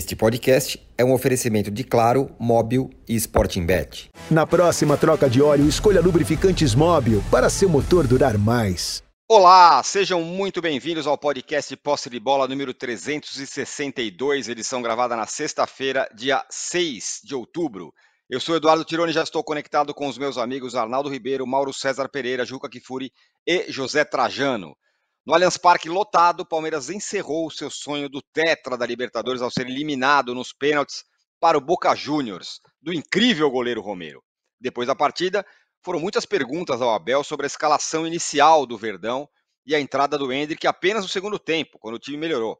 Este podcast é um oferecimento de Claro, Móbil e Sporting Bet. Na próxima troca de óleo, escolha lubrificantes Móbil para seu motor durar mais. Olá, sejam muito bem-vindos ao podcast Posse de Bola número 362, edição gravada na sexta-feira, dia 6 de outubro. Eu sou Eduardo Tironi e já estou conectado com os meus amigos Arnaldo Ribeiro, Mauro César Pereira, Juca Kifuri e José Trajano. No Allianz Parque lotado, o Palmeiras encerrou o seu sonho do tetra da Libertadores ao ser eliminado nos pênaltis para o Boca Juniors, do incrível goleiro Romero. Depois da partida, foram muitas perguntas ao Abel sobre a escalação inicial do Verdão e a entrada do Hendrick apenas no segundo tempo, quando o time melhorou.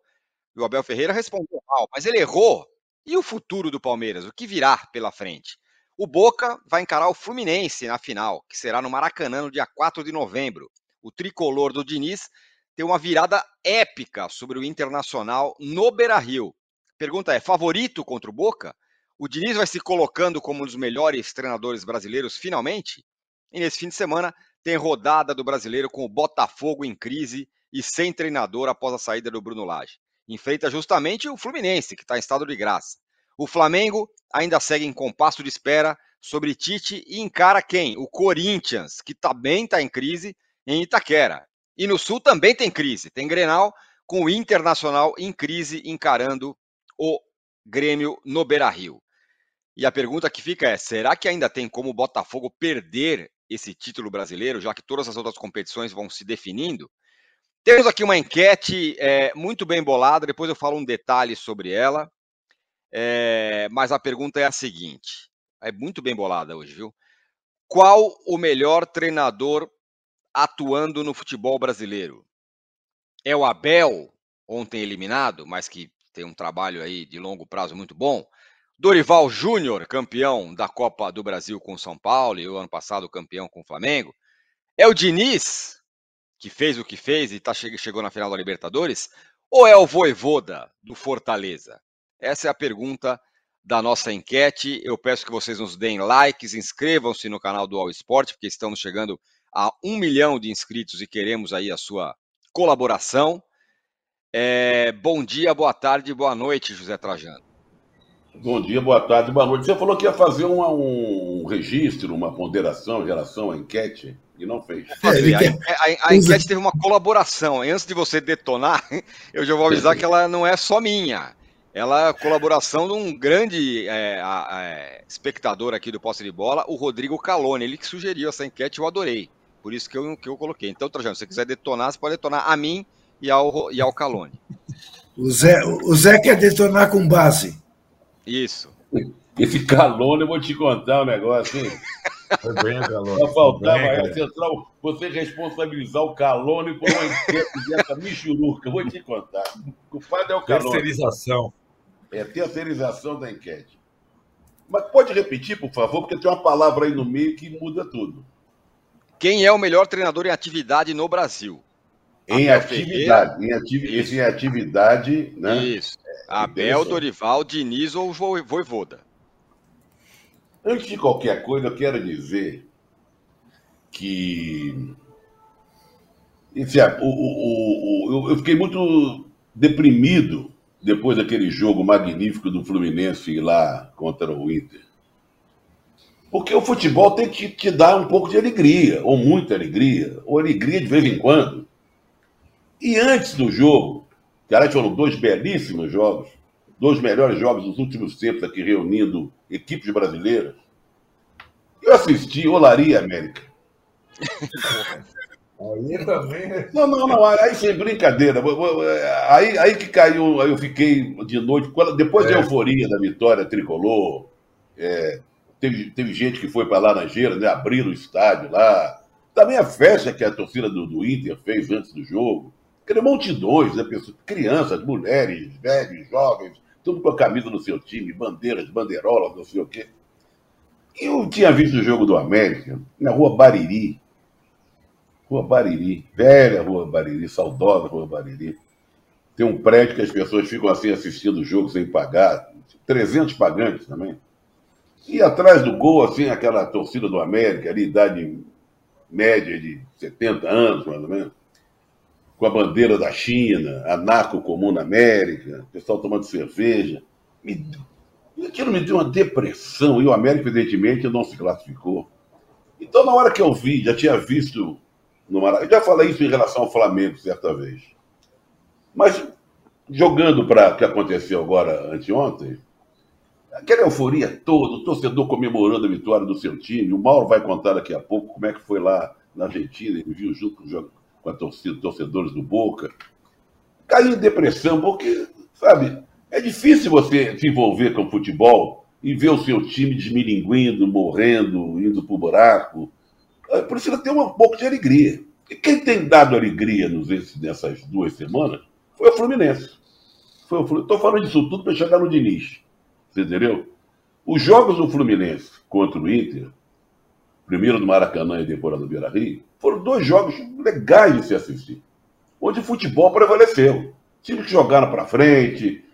E o Abel Ferreira respondeu mal, mas ele errou. E o futuro do Palmeiras? O que virá pela frente? O Boca vai encarar o Fluminense na final, que será no Maracanã no dia 4 de novembro. O tricolor do Diniz tem uma virada épica sobre o Internacional no Beira-Rio. Pergunta é: favorito contra o Boca? O Diniz vai se colocando como um dos melhores treinadores brasileiros finalmente? E nesse fim de semana tem rodada do brasileiro com o Botafogo em crise e sem treinador após a saída do Bruno Lage. Enfrenta justamente o Fluminense, que está em estado de graça. O Flamengo ainda segue em compasso de espera sobre Tite e encara quem? O Corinthians, que também está em crise em Itaquera. E no Sul também tem crise. Tem Grenal com o Internacional em crise encarando o Grêmio no Beira-Rio. E a pergunta que fica é: será que ainda tem como o Botafogo perder esse título brasileiro, já que todas as outras competições vão se definindo? Temos aqui uma enquete é, muito bem bolada, depois eu falo um detalhe sobre ela. É, mas a pergunta é a seguinte: é muito bem bolada hoje, viu? Qual o melhor treinador atuando no futebol brasileiro? É o Abel, ontem eliminado, mas que tem um trabalho aí de longo prazo muito bom. Dorival Júnior, campeão da Copa do Brasil com São Paulo e o ano passado campeão com o Flamengo. É o Diniz, que fez o que fez e tá, chegou na final da Libertadores? Ou é o Voivoda do Fortaleza? Essa é a pergunta da nossa enquete. Eu peço que vocês nos deem likes, inscrevam-se no canal do All Sport, porque estamos chegando a um milhão de inscritos e queremos aí a sua colaboração. É, bom dia, boa tarde, boa noite, José Trajano. Bom dia, boa tarde, boa noite. Você falou que ia fazer uma, um registro, uma ponderação em relação à enquete e não fez. É, a, a, a, enquete teve uma colaboração. Antes de você detonar, eu já vou avisar que ela não é só minha. Ela é colaboração de um grande é, é, espectador aqui do Posse de Bola, o Rodrigo Calone. Ele que sugeriu essa enquete, eu adorei. Por isso que eu, que eu coloquei. Então, Trajano, se você quiser detonar, você pode detonar a mim e ao, e ao Calone. O Zé, o Zé quer detonar com base. Isso. Esse Calone, eu vou te contar um negócio, hein? Foi bem, Calone. Só faltava bem, central, você responsabilizar o Calone por uma enquete dessa michuruca. Vou te contar. O padre é o Calone. Terceirização. É terceirização da enquete. Mas pode repetir, por favor, porque tem uma palavra aí no meio que muda tudo. Quem é o melhor treinador em atividade no Brasil? Em Abel atividade, em, atividade em atividade, né? Isso. É, Abel, Dorival, Diniz ou Voivoda? Antes de qualquer coisa, eu quero dizer que esse, o, o, o, eu fiquei muito deprimido depois daquele jogo magnífico do Fluminense lá contra o Inter. Porque o futebol tem que te dar um pouco de alegria, ou muita alegria, ou alegria de vez em quando. E antes do jogo, que aliás foram dois belíssimos jogos, dois melhores jogos dos últimos tempos aqui reunindo equipes brasileiras, eu assisti Olaria América. Aí também. Não, não, não, aí sem brincadeira. Aí, aí que caiu, aí eu fiquei de noite, depois é. da euforia da vitória tricolor, é, Teve, teve gente que foi para Laranjeira, né? Abriram o estádio lá. Também a festa que a torcida do, do Inter fez antes do jogo. Aquele multidões, né? Pessoas, crianças, mulheres, velhos, jovens, tudo com a camisa do seu time, bandeiras, bandeirolas, não sei o quê. Eu tinha visto o jogo do América na rua Bariri. Rua Bariri, velha rua Bariri, saudosa rua Bariri. Tem um prédio que as pessoas ficam assim assistindo o jogo sem pagar. 300 pagantes também. E atrás do gol, assim, aquela torcida do América, ali, idade média de 70 anos, mais ou menos, com a bandeira da China, a narco comum na América, pessoal tomando cerveja. me, aquilo me deu uma depressão, e o América, evidentemente, não se classificou. Então, na hora que eu vi, já tinha visto no Maracanã, eu já falei isso em relação ao Flamengo certa vez. Mas, jogando para o que aconteceu agora, anteontem, aquela euforia toda, o torcedor comemorando a vitória do seu time, o Mauro vai contar daqui a pouco como é que foi lá na Argentina, ele viu junto com, com a torcida, torcedores do Boca. Caiu em depressão, porque, sabe, é difícil você se envolver com o futebol e ver o seu time desmilinguindo, morrendo, indo para o buraco. É, precisa ter um pouco de alegria. E quem tem dado alegria nos, nessas duas semanas foi o Fluminense. Estou falando disso tudo para chegar no Diniz. Você entendeu? Os jogos do Fluminense contra o Inter, primeiro no Maracanã e depois no Beira Rio, foram dois jogos legais de se assistir. Onde o futebol prevaleceu. Times que jogaram para frente,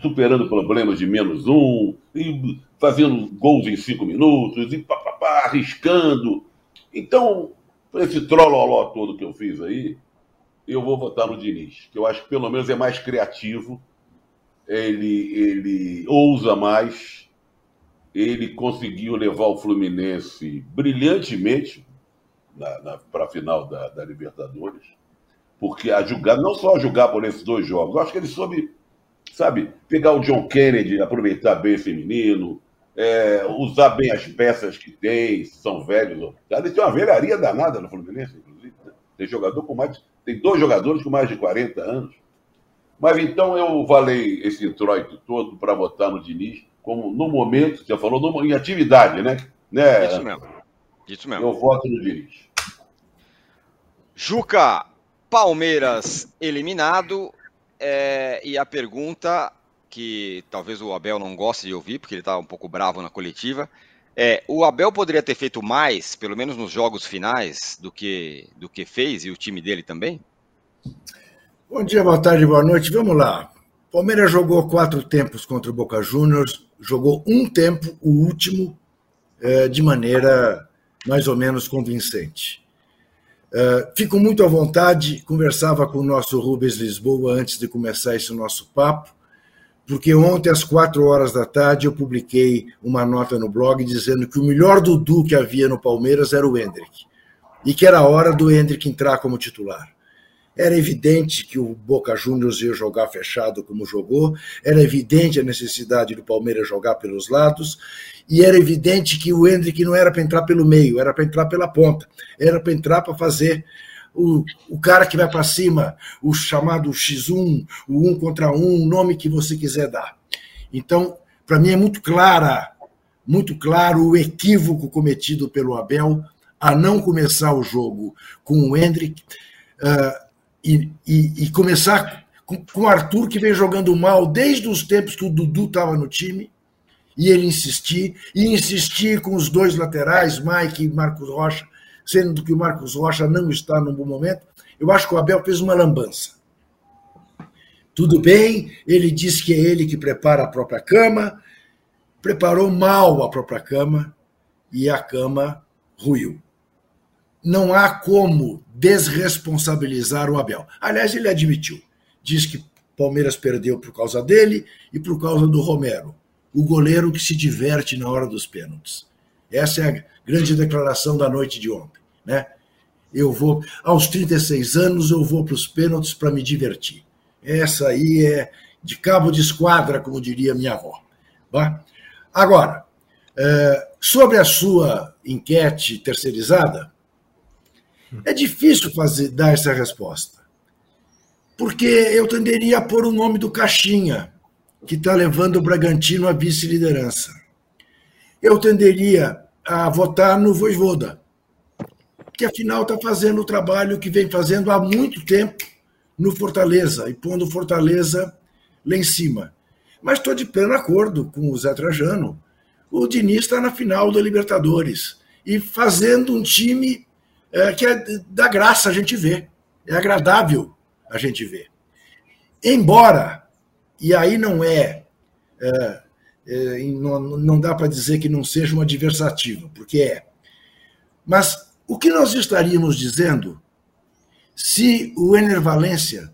superando problemas de menos um, e fazendo gols em cinco minutos, e arriscando. Então, esse trololó todo que eu fiz aí, eu vou votar no Diniz, que eu acho que pelo menos é mais criativo, ele, ele ousa mais, ele conseguiu levar o Fluminense brilhantemente para a final da, da Libertadores, porque a julgar, não só a julgar por esses dois jogos, eu acho que ele soube sabe? Pegar o John Kennedy, aproveitar bem esse menino, é, usar bem as peças que tem, são velhos. Ele tem uma velharia danada no Fluminense, inclusive. Né? Tem jogador com mais. Tem dois jogadores com mais de 40 anos. Mas então eu valei esse introito todo para votar no Diniz, como no momento, você falou, em atividade, né? né? Isso mesmo. Isso mesmo. Eu voto no Diniz. Juca, Palmeiras eliminado, é, e a pergunta que talvez o Abel não goste de ouvir, porque ele está um pouco bravo na coletiva, é: o Abel poderia ter feito mais, pelo menos nos jogos finais, do que, do que fez e o time dele também? Bom dia, boa tarde, boa noite. Vamos lá. Palmeiras jogou quatro tempos contra o Boca Juniors, jogou um tempo, o último, é, de maneira mais ou menos convincente. Uh, fico muito à vontade, conversava com o nosso Rubens Lisboa antes de começar esse nosso papo, porque ontem, às quatro horas da tarde, eu publiquei uma nota no blog dizendo que o melhor Dudu que havia no Palmeiras era o Hendrick, e que era hora do Hendrick entrar como titular. Era evidente que o Boca Juniors ia jogar fechado como jogou, era evidente a necessidade do Palmeiras jogar pelos lados, e era evidente que o Hendrick não era para entrar pelo meio, era para entrar pela ponta, era para entrar para fazer o, o cara que vai para cima, o chamado X1, o um contra um, o nome que você quiser dar. Então, para mim é muito clara, muito claro o equívoco cometido pelo Abel a não começar o jogo com o Hendrick uh, e, e, e, começar com, com o Arthur, que vem jogando mal desde os tempos que o Dudu estava no time, e ele insistir, e insistir com os dois laterais, Mike e Marcos Rocha, sendo que o Marcos Rocha não está num bom momento, eu acho que o Abel fez uma lambança. Tudo bem, ele diz que é ele que prepara a própria cama, preparou mal a própria cama e a cama ruiu. Não há como desresponsabilizar o Abel. Aliás, ele admitiu. Diz que Palmeiras perdeu por causa dele e por causa do Romero o goleiro que se diverte na hora dos pênaltis. Essa é a grande declaração da noite de ontem. Né? Eu vou, aos 36 anos, eu vou para os pênaltis para me divertir. Essa aí é de cabo de esquadra, como diria minha avó. Tá? Agora, é, sobre a sua enquete terceirizada, é difícil fazer, dar essa resposta. Porque eu tenderia a pôr o nome do Caixinha, que está levando o Bragantino à vice-liderança. Eu tenderia a votar no Voivoda, que afinal está fazendo o trabalho que vem fazendo há muito tempo no Fortaleza e pondo o Fortaleza lá em cima. Mas estou de pleno acordo com o Zé Trajano. O Diniz está na final da Libertadores e fazendo um time é, que é da graça a gente ver, é agradável a gente ver. Embora e aí não é, é, é não, não dá para dizer que não seja uma adversativa, porque é. Mas o que nós estaríamos dizendo se o Ener Valência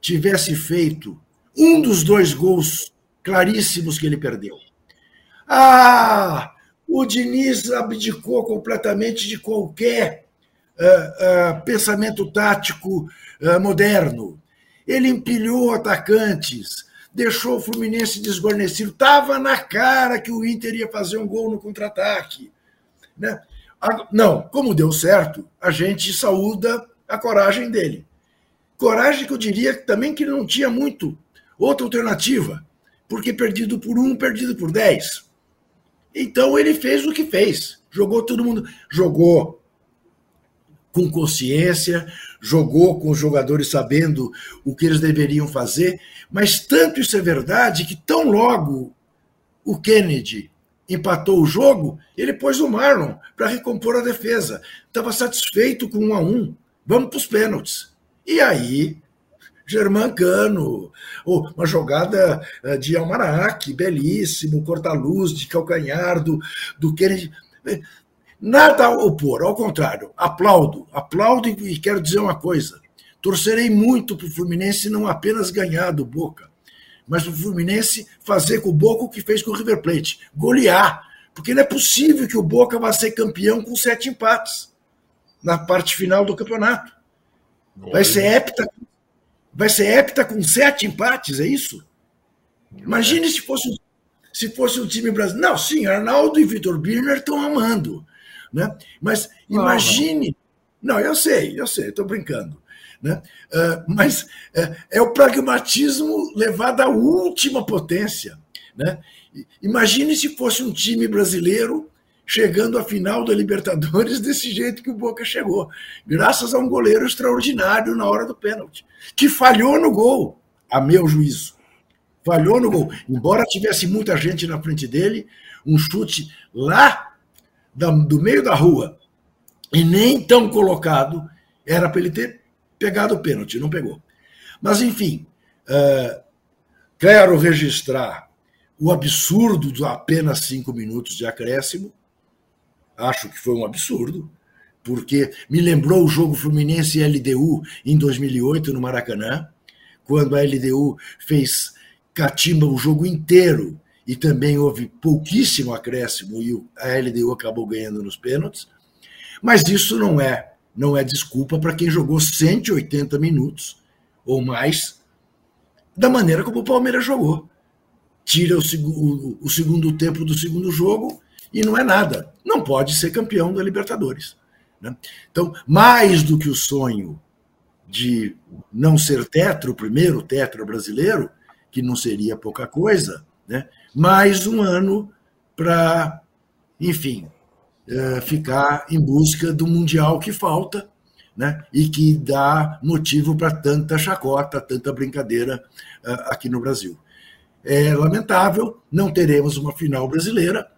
tivesse feito um dos dois gols claríssimos que ele perdeu. Ah, o Diniz abdicou completamente de qualquer uh, uh, pensamento tático uh, moderno. Ele empilhou atacantes, deixou o Fluminense desguarnecido. Estava na cara que o Inter ia fazer um gol no contra-ataque. Né? Não, como deu certo, a gente saúda a coragem dele. Coragem que eu diria também que não tinha muito outra alternativa, porque perdido por um, perdido por dez. Então ele fez o que fez. Jogou todo mundo. Jogou com consciência, jogou com os jogadores sabendo o que eles deveriam fazer, mas tanto isso é verdade que tão logo o Kennedy empatou o jogo, ele pôs o Marlon para recompor a defesa. Estava satisfeito com um a um. Vamos para os pênaltis. E aí, Germancano, uma jogada eh, de Almanac, belíssimo, corta-luz de calcanhar do, do Kennedy. Nada a opor, ao contrário, aplaudo, aplaudo e quero dizer uma coisa. Torcerei muito para o Fluminense não apenas ganhar do Boca, mas para o Fluminense fazer com o Boca o que fez com o River Plate, golear. Porque não é possível que o Boca vá ser campeão com sete empates na parte final do campeonato. Vai ser hepta, vai ser hepta com sete empates, é isso? Imagine se fosse, se fosse um time brasileiro. Não, sim, Arnaldo e Vitor Birner estão amando. Né? Mas imagine. Não, eu sei, eu sei, estou brincando. Né? Uh, mas uh, é o pragmatismo levado à última potência. Né? Imagine se fosse um time brasileiro chegando à final da Libertadores desse jeito que o Boca chegou, graças a um goleiro extraordinário na hora do pênalti, que falhou no gol, a meu juízo. Falhou no gol. Embora tivesse muita gente na frente dele, um chute lá do meio da rua e nem tão colocado, era para ele ter pegado o pênalti, não pegou. Mas, enfim, uh, quero registrar o absurdo de apenas cinco minutos de acréscimo. Acho que foi um absurdo, porque me lembrou o jogo Fluminense e LDU em 2008 no Maracanã, quando a LDU fez catimba o jogo inteiro e também houve pouquíssimo acréscimo e a LDU acabou ganhando nos pênaltis. Mas isso não é não é desculpa para quem jogou 180 minutos ou mais da maneira como o Palmeiras jogou. Tira o, o, o segundo tempo do segundo jogo e não é nada. Não pode ser campeão da Libertadores. Né? Então, mais do que o sonho de não ser tetra, o primeiro tetra brasileiro, que não seria pouca coisa, né? Mais um ano para, enfim, é, ficar em busca do Mundial que falta, né? e que dá motivo para tanta chacota, tanta brincadeira uh, aqui no Brasil. É lamentável, não teremos uma final brasileira,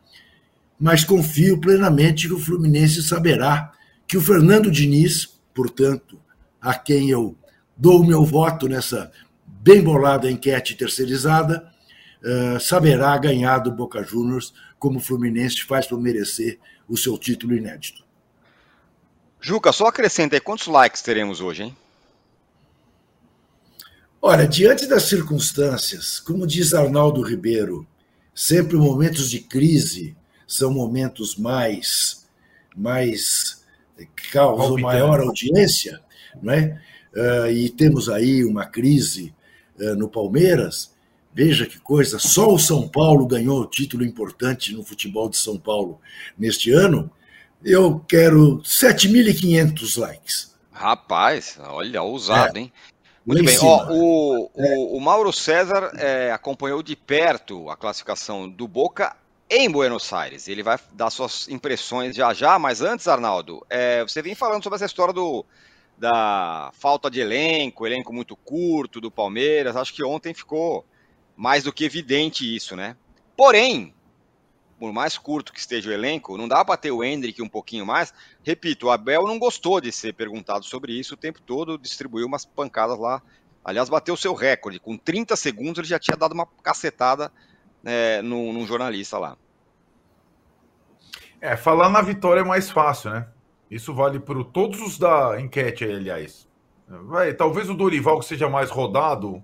mas confio plenamente que o Fluminense saberá que o Fernando Diniz, portanto, a quem eu dou o meu voto nessa bem bolada enquete terceirizada, uh, saberá ganhar do Boca Juniors como o Fluminense faz para merecer o seu título inédito. Juca, só acrescenta aí, quantos likes teremos hoje, hein? Olha, diante das circunstâncias, como diz Arnaldo Ribeiro, sempre momentos de crise são momentos mais, mais causam maior audiência, não é? Uh, e temos aí uma crise uh, no Palmeiras. Veja que coisa, só o São Paulo ganhou o título importante no futebol de São Paulo neste ano. Eu quero 7.500 likes. Rapaz, olha, ousado, é. hein? Muito bem. Ó, o, o, o, Mauro César é, acompanhou de perto a classificação do Boca em Buenos Aires. Ele vai dar suas impressões já já, mas antes, Arnaldo, é, você vem falando sobre essa história do, da falta de elenco, elenco muito curto do Palmeiras. Acho que ontem ficou mais do que evidente isso, né? Porém, por mais curto que esteja o elenco, não dá para ter o Hendrick um pouquinho mais. Repito, o Abel não gostou de ser perguntado sobre isso o tempo todo, distribuiu umas pancadas lá. Aliás, bateu seu recorde. Com 30 segundos ele já tinha dado uma cacetada é, num, num jornalista lá. É, falar na vitória é mais fácil, né? Isso vale para todos os da enquete aliás. Vai, talvez o Dorival, que seja mais rodado,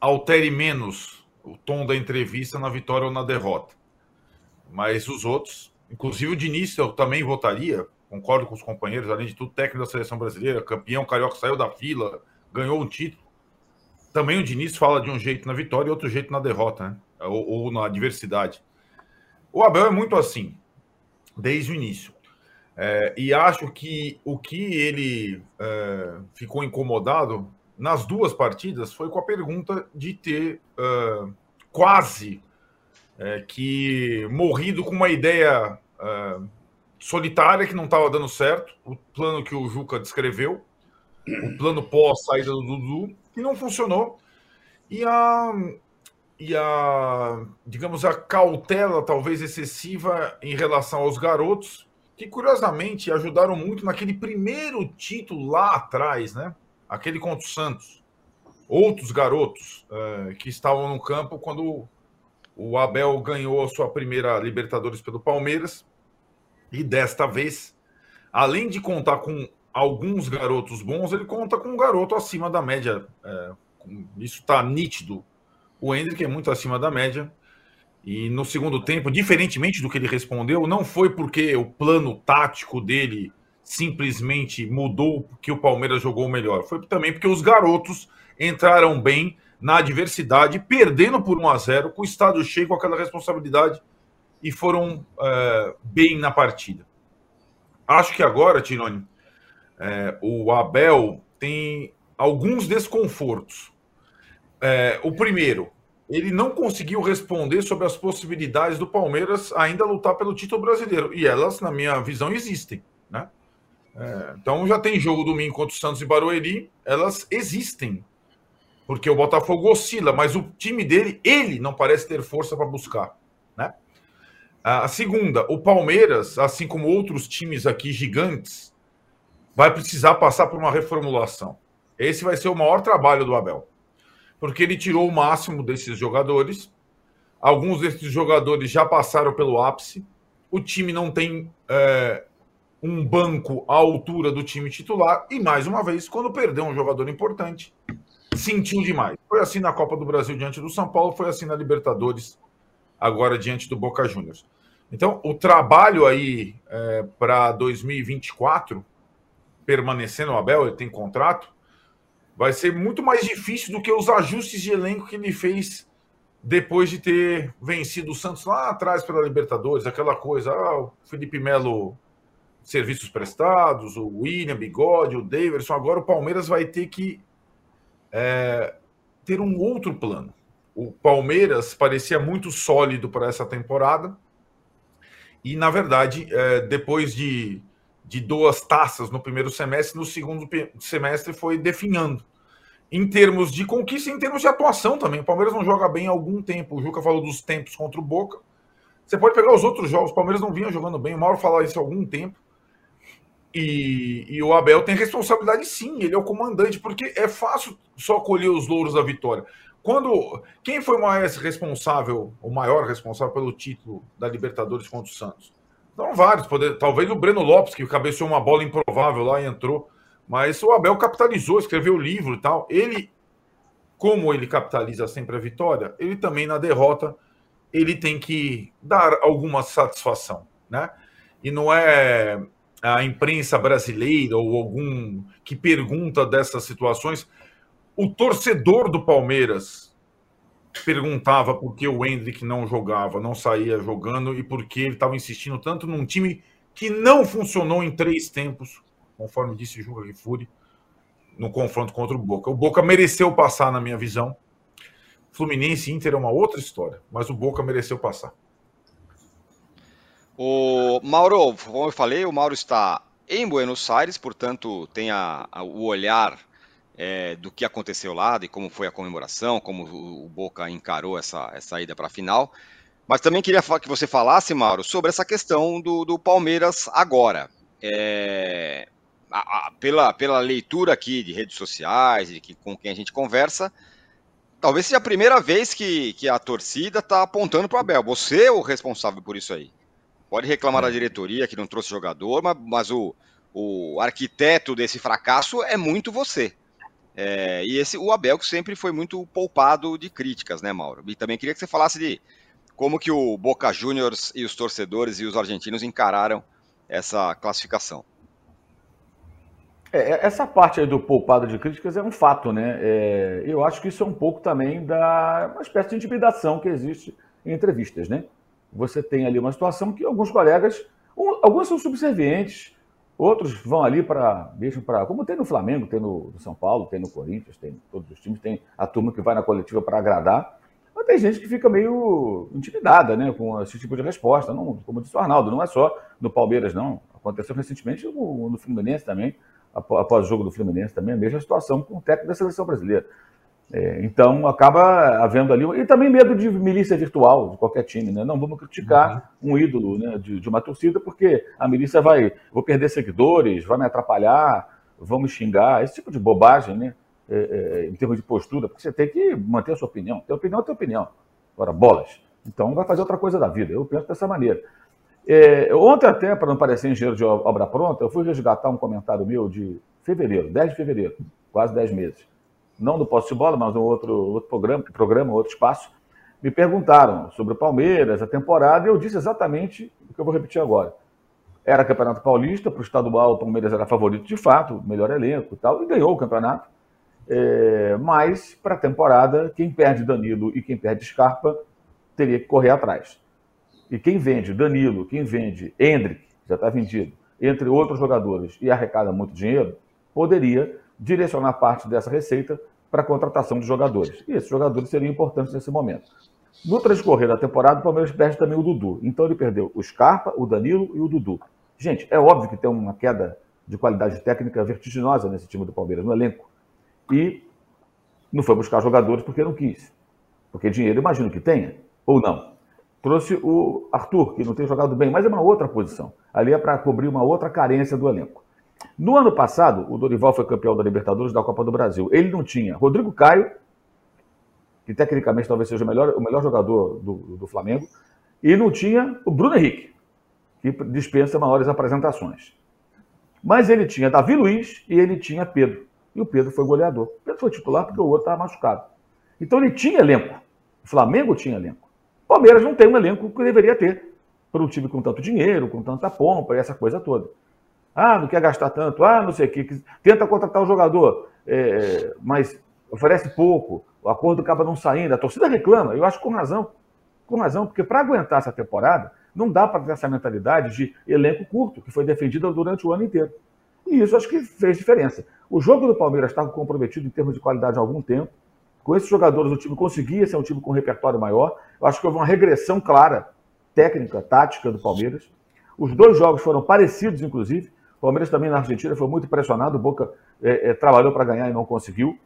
altere menos o tom da entrevista na vitória ou na derrota. Mas os outros, inclusive o Diniz, eu também votaria, concordo com os companheiros, além de tudo, técnico da seleção brasileira, campeão carioca, saiu da fila, ganhou um título. Também o Diniz fala de um jeito na vitória e outro jeito na derrota, né? ou, ou na adversidade. O Abel é muito assim, desde o início. É, e acho que o que ele é, ficou incomodado nas duas partidas foi com a pergunta de ter uh, quase uh, que morrido com uma ideia uh, solitária que não estava dando certo, o plano que o Juca descreveu, o plano pós-saída do Dudu, que não funcionou. E a, e a, digamos, a cautela talvez excessiva em relação aos garotos, que curiosamente ajudaram muito naquele primeiro título lá atrás, né? Aquele contra o Santos, outros garotos uh, que estavam no campo quando o Abel ganhou a sua primeira Libertadores pelo Palmeiras. E desta vez, além de contar com alguns garotos bons, ele conta com um garoto acima da média. É, isso está nítido. O Hendrick é muito acima da média. E no segundo tempo, diferentemente do que ele respondeu, não foi porque o plano tático dele simplesmente mudou porque o Palmeiras jogou melhor. Foi também porque os garotos entraram bem na adversidade, perdendo por 1 a 0 com o estádio cheio, com aquela responsabilidade, e foram é, bem na partida. Acho que agora, Tironi, é, o Abel tem alguns desconfortos. É, o primeiro, ele não conseguiu responder sobre as possibilidades do Palmeiras ainda lutar pelo título brasileiro. E elas, na minha visão, existem. É, então já tem jogo domingo contra o Santos e Barueri, elas existem. Porque o Botafogo oscila, mas o time dele, ele não parece ter força para buscar. Né? A segunda, o Palmeiras, assim como outros times aqui gigantes, vai precisar passar por uma reformulação. Esse vai ser o maior trabalho do Abel. Porque ele tirou o máximo desses jogadores. Alguns desses jogadores já passaram pelo ápice. O time não tem é, um banco à altura do time titular e, mais uma vez, quando perdeu um jogador importante, sentiu demais. Foi assim na Copa do Brasil diante do São Paulo, foi assim na Libertadores, agora diante do Boca Juniors. Então, o trabalho aí é, para 2024, permanecendo o Abel, ele tem contrato, vai ser muito mais difícil do que os ajustes de elenco que ele fez depois de ter vencido o Santos lá atrás pela Libertadores, aquela coisa, ah, o Felipe Melo serviços prestados, o William, Bigode, o Davidson. Agora o Palmeiras vai ter que é, ter um outro plano. O Palmeiras parecia muito sólido para essa temporada e, na verdade, é, depois de, de duas taças no primeiro semestre, no segundo semestre foi definhando. Em termos de conquista, em termos de atuação também. O Palmeiras não joga bem há algum tempo. O Juca falou dos tempos contra o Boca. Você pode pegar os outros jogos. O Palmeiras não vinha jogando bem. O Mauro falou isso há algum tempo. E, e, o Abel tem responsabilidade sim, ele é o comandante, porque é fácil só colher os louros da vitória. Quando quem foi o mais responsável, o maior responsável pelo título da Libertadores contra o Santos? Não vários, poder, talvez o Breno Lopes, que cabeceou uma bola improvável lá e entrou, mas o Abel capitalizou, escreveu livro e tal. Ele, como ele capitaliza sempre a vitória, ele também na derrota ele tem que dar alguma satisfação, né? E não é a imprensa brasileira ou algum que pergunta dessas situações, o torcedor do Palmeiras perguntava por que o Hendrick não jogava, não saía jogando e por que ele estava insistindo tanto num time que não funcionou em três tempos, conforme disse Juca Rifuri, no confronto contra o Boca. O Boca mereceu passar, na minha visão. Fluminense e Inter é uma outra história, mas o Boca mereceu passar. O Mauro, como eu falei, o Mauro está em Buenos Aires, portanto, tem a, a, o olhar é, do que aconteceu lá, de como foi a comemoração, como o, o Boca encarou essa, essa ida para a final. Mas também queria que você falasse, Mauro, sobre essa questão do, do Palmeiras agora. É, a, pela, pela leitura aqui de redes sociais, de que, com quem a gente conversa, talvez seja a primeira vez que, que a torcida está apontando para o Abel. Você é o responsável por isso aí. Pode reclamar da é. diretoria que não trouxe jogador, mas, mas o, o arquiteto desse fracasso é muito você. É, e esse, o Abel que sempre foi muito poupado de críticas, né, Mauro? E também queria que você falasse de como que o Boca Juniors e os torcedores e os argentinos encararam essa classificação. É, essa parte aí do poupado de críticas é um fato, né? É, eu acho que isso é um pouco também da uma espécie de intimidação que existe em entrevistas, né? Você tem ali uma situação que alguns colegas, alguns são subservientes, outros vão ali para, mesmo para, como tem no Flamengo, tem no, no, São Paulo, tem no Corinthians, tem todos os times, tem a turma que vai na coletiva para agradar, mas tem gente que fica meio intimidada, né, com esse tipo de resposta. Não, como disse o Arnaldo, não é só no Palmeiras, não. Aconteceu recentemente no, no Fluminense também após o jogo do Fluminense também, a mesma situação com o técnico da seleção brasileira. É, então, acaba havendo ali. E também medo de milícia virtual de qualquer time, né? Não vamos criticar uhum. um ídolo né, de, de, uma torcida, porque a milícia vai. Vou perder seguidores, vai me atrapalhar, me xingar, esse tipo de bobagem, né? É, é, em termos de postura, porque você tem que manter a sua opinião. Ter opinião é ter opinião. Agora, bolas. Então, vai fazer outra coisa da vida. Eu penso dessa maneira. É, ontem, até, para não parecer engenheiro de obra pronta, eu fui resgatar um comentário meu de fevereiro, 10 de fevereiro, quase 10 meses. Não do Posse de Bola, mas um outro, outro programa, programa, outro espaço. Me perguntaram sobre o Palmeiras, a temporada, e eu disse exatamente o que eu vou repetir agora. Era Campeonato Paulista, para o estadual o Palmeiras era favorito de fato, melhor elenco e tal, e ganhou o campeonato. É, mas para a temporada, quem perde Danilo e quem perde Scarpa teria que correr atrás. E quem vende Danilo, quem vende Hendrick, já está vendido, entre outros jogadores, e arrecada muito dinheiro, poderia direcionar parte dessa receita para a contratação de jogadores. E esses jogadores seriam importantes nesse momento. No transcorrer da temporada, o Palmeiras perde também o Dudu. Então ele perdeu o Scarpa, o Danilo e o Dudu. Gente, é óbvio que tem uma queda de qualidade técnica vertiginosa nesse time do Palmeiras, no elenco. E não foi buscar jogadores porque não quis. Porque dinheiro, imagino que tenha, ou não. Trouxe o Arthur, que não tem jogado bem, mas é uma outra posição. Ali é para cobrir uma outra carência do elenco. No ano passado, o Dorival foi campeão da Libertadores da Copa do Brasil. Ele não tinha Rodrigo Caio, que tecnicamente talvez seja o melhor, o melhor jogador do, do Flamengo, e não tinha o Bruno Henrique, que dispensa maiores apresentações. Mas ele tinha Davi Luiz e ele tinha Pedro. E o Pedro foi goleador. O Pedro foi titular porque o outro estava machucado. Então ele tinha elenco. O Flamengo tinha elenco. Palmeiras não tem um elenco que deveria ter para um time com tanto dinheiro, com tanta pompa e essa coisa toda. Ah, não quer gastar tanto, ah, não sei o que, tenta contratar o jogador, é, mas oferece pouco, o acordo acaba não saindo, a torcida reclama, eu acho com razão, com razão, porque para aguentar essa temporada, não dá para ter essa mentalidade de elenco curto, que foi defendida durante o ano inteiro. E isso acho que fez diferença. O jogo do Palmeiras estava comprometido em termos de qualidade há algum tempo, com esses jogadores, o time conseguia ser um time com um repertório maior. Eu acho que houve uma regressão clara, técnica, tática do Palmeiras. Os dois jogos foram parecidos, inclusive. O Palmeiras também na Argentina foi muito pressionado. O Boca é, é, trabalhou para ganhar e não conseguiu.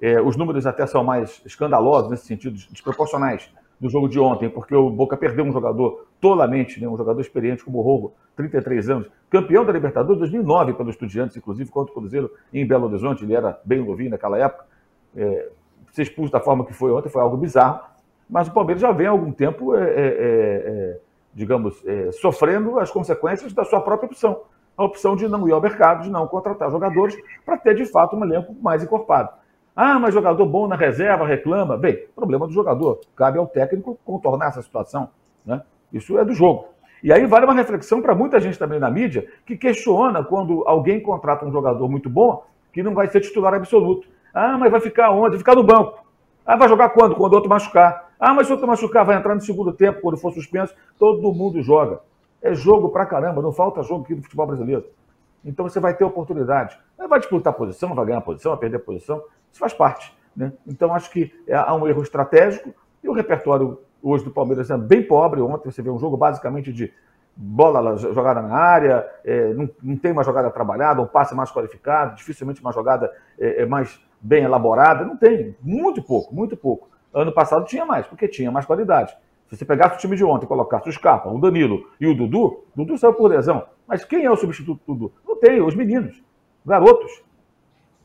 É, os números até são mais escandalosos nesse sentido, desproporcionais do jogo de ontem, porque o Boca perdeu um jogador tolamente, né, um jogador experiente como o Rogo, 33 anos, campeão da Libertadores 2009 pelo Estudiantes, inclusive contra o Cruzeiro em Belo Horizonte, ele era bem novinho naquela época. É, ser expulso da forma que foi ontem foi algo bizarro, mas o Palmeiras já vem há algum tempo, é, é, é, é digamos, é, sofrendo as consequências da sua própria opção. A opção de não ir ao mercado, de não contratar jogadores, para ter de fato um elenco mais encorpado. Ah, mas jogador bom na reserva reclama. Bem, problema do jogador. Cabe ao técnico contornar essa situação. Né? Isso é do jogo. E aí vale uma reflexão para muita gente também na mídia que questiona quando alguém contrata um jogador muito bom que não vai ser titular absoluto. Ah, mas vai ficar onde? Vai ficar no banco. Ah, vai jogar quando? Quando o outro machucar. Ah, mas se o outro machucar, vai entrar no segundo tempo, quando for suspenso. Todo mundo joga. É jogo pra caramba, não falta jogo aqui no futebol brasileiro. Então você vai ter oportunidade. Vai disputar posição, vai ganhar posição, vai perder posição. Isso faz parte. Né? Então acho que é, há um erro estratégico e o repertório hoje do Palmeiras é bem pobre. Ontem você vê um jogo basicamente de bola jogada na área, é, não, não, tem uma jogada trabalhada, um passe mais qualificado, dificilmente uma jogada é, é, mais bem elaborada. Não tem, muito pouco, muito pouco. Ano passado tinha mais, porque tinha mais qualidade. Se você pegasse o time de ontem e colocasse o Scarpa, o Danilo e o Dudu, Dudu saiu por lesão. Mas quem é o substituto do Dudu? Não tem, os meninos, garotos.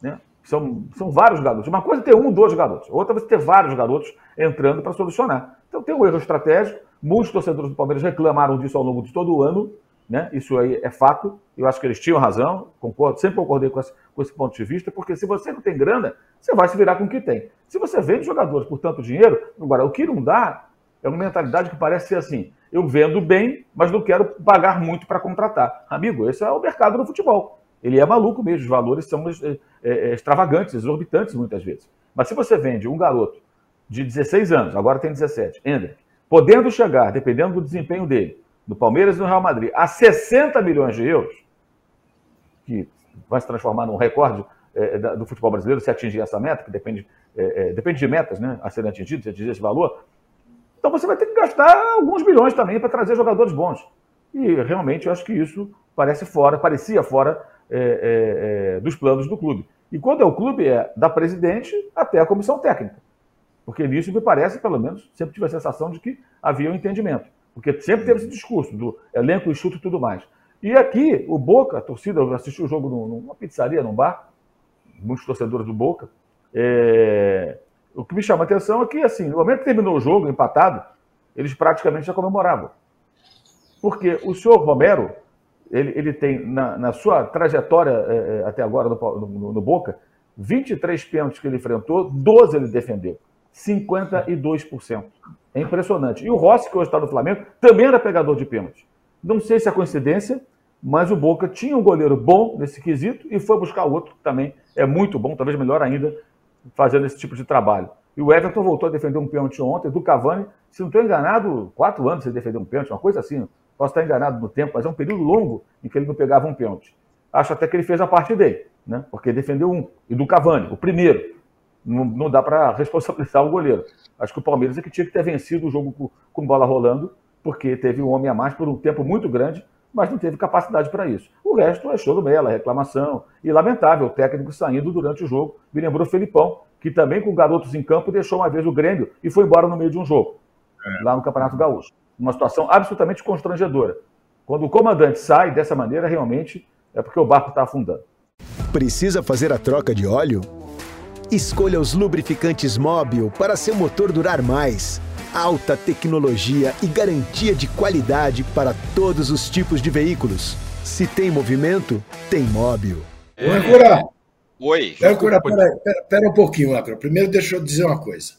Né? São, são vários garotos. Uma coisa é ter um, dois garotos. Outra é você ter vários garotos entrando para solucionar. Então tem um erro estratégico Muitos torcedores do Palmeiras reclamaram disso ao longo de todo o ano né? Isso aí é fato. Eu acho que eles tinham razão, concordo, sempre concordei com esse, com esse ponto de vista, porque se você não tem grana, você vai se virar com o que tem. Se você vende jogadores por tanto dinheiro, agora, o que não dá é uma mentalidade que parece ser assim: eu vendo bem, mas não quero pagar muito para contratar. Amigo, esse é o mercado do futebol. Ele é maluco mesmo, os valores são é, é, extravagantes, exorbitantes muitas vezes. Mas se você vende um garoto de 16 anos, agora tem 17, Ender, podendo chegar, dependendo do desempenho dele, do Palmeiras e do Real Madrid a 60 milhões de euros, que vai se transformar num recorde do futebol brasileiro se atingir essa meta, que depende, depende de metas né, a serem atingidas, se atingir esse valor. Então você vai ter que gastar alguns bilhões também para trazer jogadores bons. E realmente eu acho que isso parece fora, parecia fora é, é, é, dos planos do clube. E quando é o clube, é da presidente até a comissão técnica. Porque nisso me parece, pelo menos, sempre tive a sensação de que havia um entendimento. Porque sempre teve esse discurso do elenco enxuto e tudo mais. E aqui, o Boca, a torcida, eu assisti o jogo numa pizzaria, num bar, muitos torcedores do Boca. É... O que me chama a atenção é que, assim, no momento que terminou o jogo, empatado, eles praticamente já comemoravam. Porque o senhor Romero, ele, ele tem, na, na sua trajetória é, é até agora no, no, no Boca, 23 pênaltis que ele enfrentou, 12 ele defendeu. 52%. É impressionante. E o Rossi, que hoje está no Flamengo, também era pegador de pênalti. Não sei se é coincidência, mas o Boca tinha um goleiro bom nesse quesito e foi buscar outro que também é muito bom, talvez melhor ainda, fazendo esse tipo de trabalho. E o Everton voltou a defender um pênalti ontem, do Cavani, se não estou enganado, quatro anos ele defendeu um pênalti, uma coisa assim. Posso estar enganado no tempo, mas é um período longo em que ele não pegava um pênalti. Acho até que ele fez a parte dele, né? porque defendeu um. E do Cavani, o primeiro. Não, não dá para responsabilizar o goleiro. Acho que o Palmeiras é que tinha que ter vencido o jogo com, com bola rolando, porque teve um homem a mais por um tempo muito grande, mas não teve capacidade para isso. O resto é choro mela, reclamação. E lamentável, o técnico saindo durante o jogo. Me lembrou o Felipão, que também com garotos em campo deixou uma vez o Grêmio e foi embora no meio de um jogo, é. lá no Campeonato Gaúcho. Uma situação absolutamente constrangedora. Quando o comandante sai dessa maneira, realmente é porque o barco está afundando. Precisa fazer a troca de óleo? Escolha os lubrificantes Móbil para seu motor durar mais. Alta tecnologia e garantia de qualidade para todos os tipos de veículos. Se tem movimento, tem Móbil. É. Oi. Âncora, pera, pera, pera um pouquinho, Âncora. Primeiro deixa eu dizer uma coisa.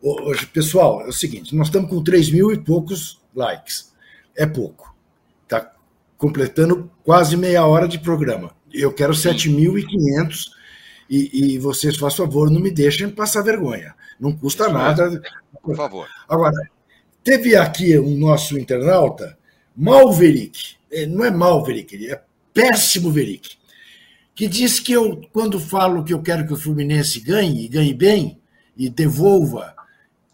Hoje, pessoal, é o seguinte, nós estamos com 3 mil e poucos likes. É pouco. Está completando quase meia hora de programa. Eu quero 7.500 e, e vocês, faz favor, não me deixem passar vergonha. Não custa nada. Por favor. Agora, teve aqui um nosso internauta, Malverick, é, não é Malverick, é péssimo Verick, que diz que eu, quando falo que eu quero que o Fluminense ganhe, e ganhe bem, e devolva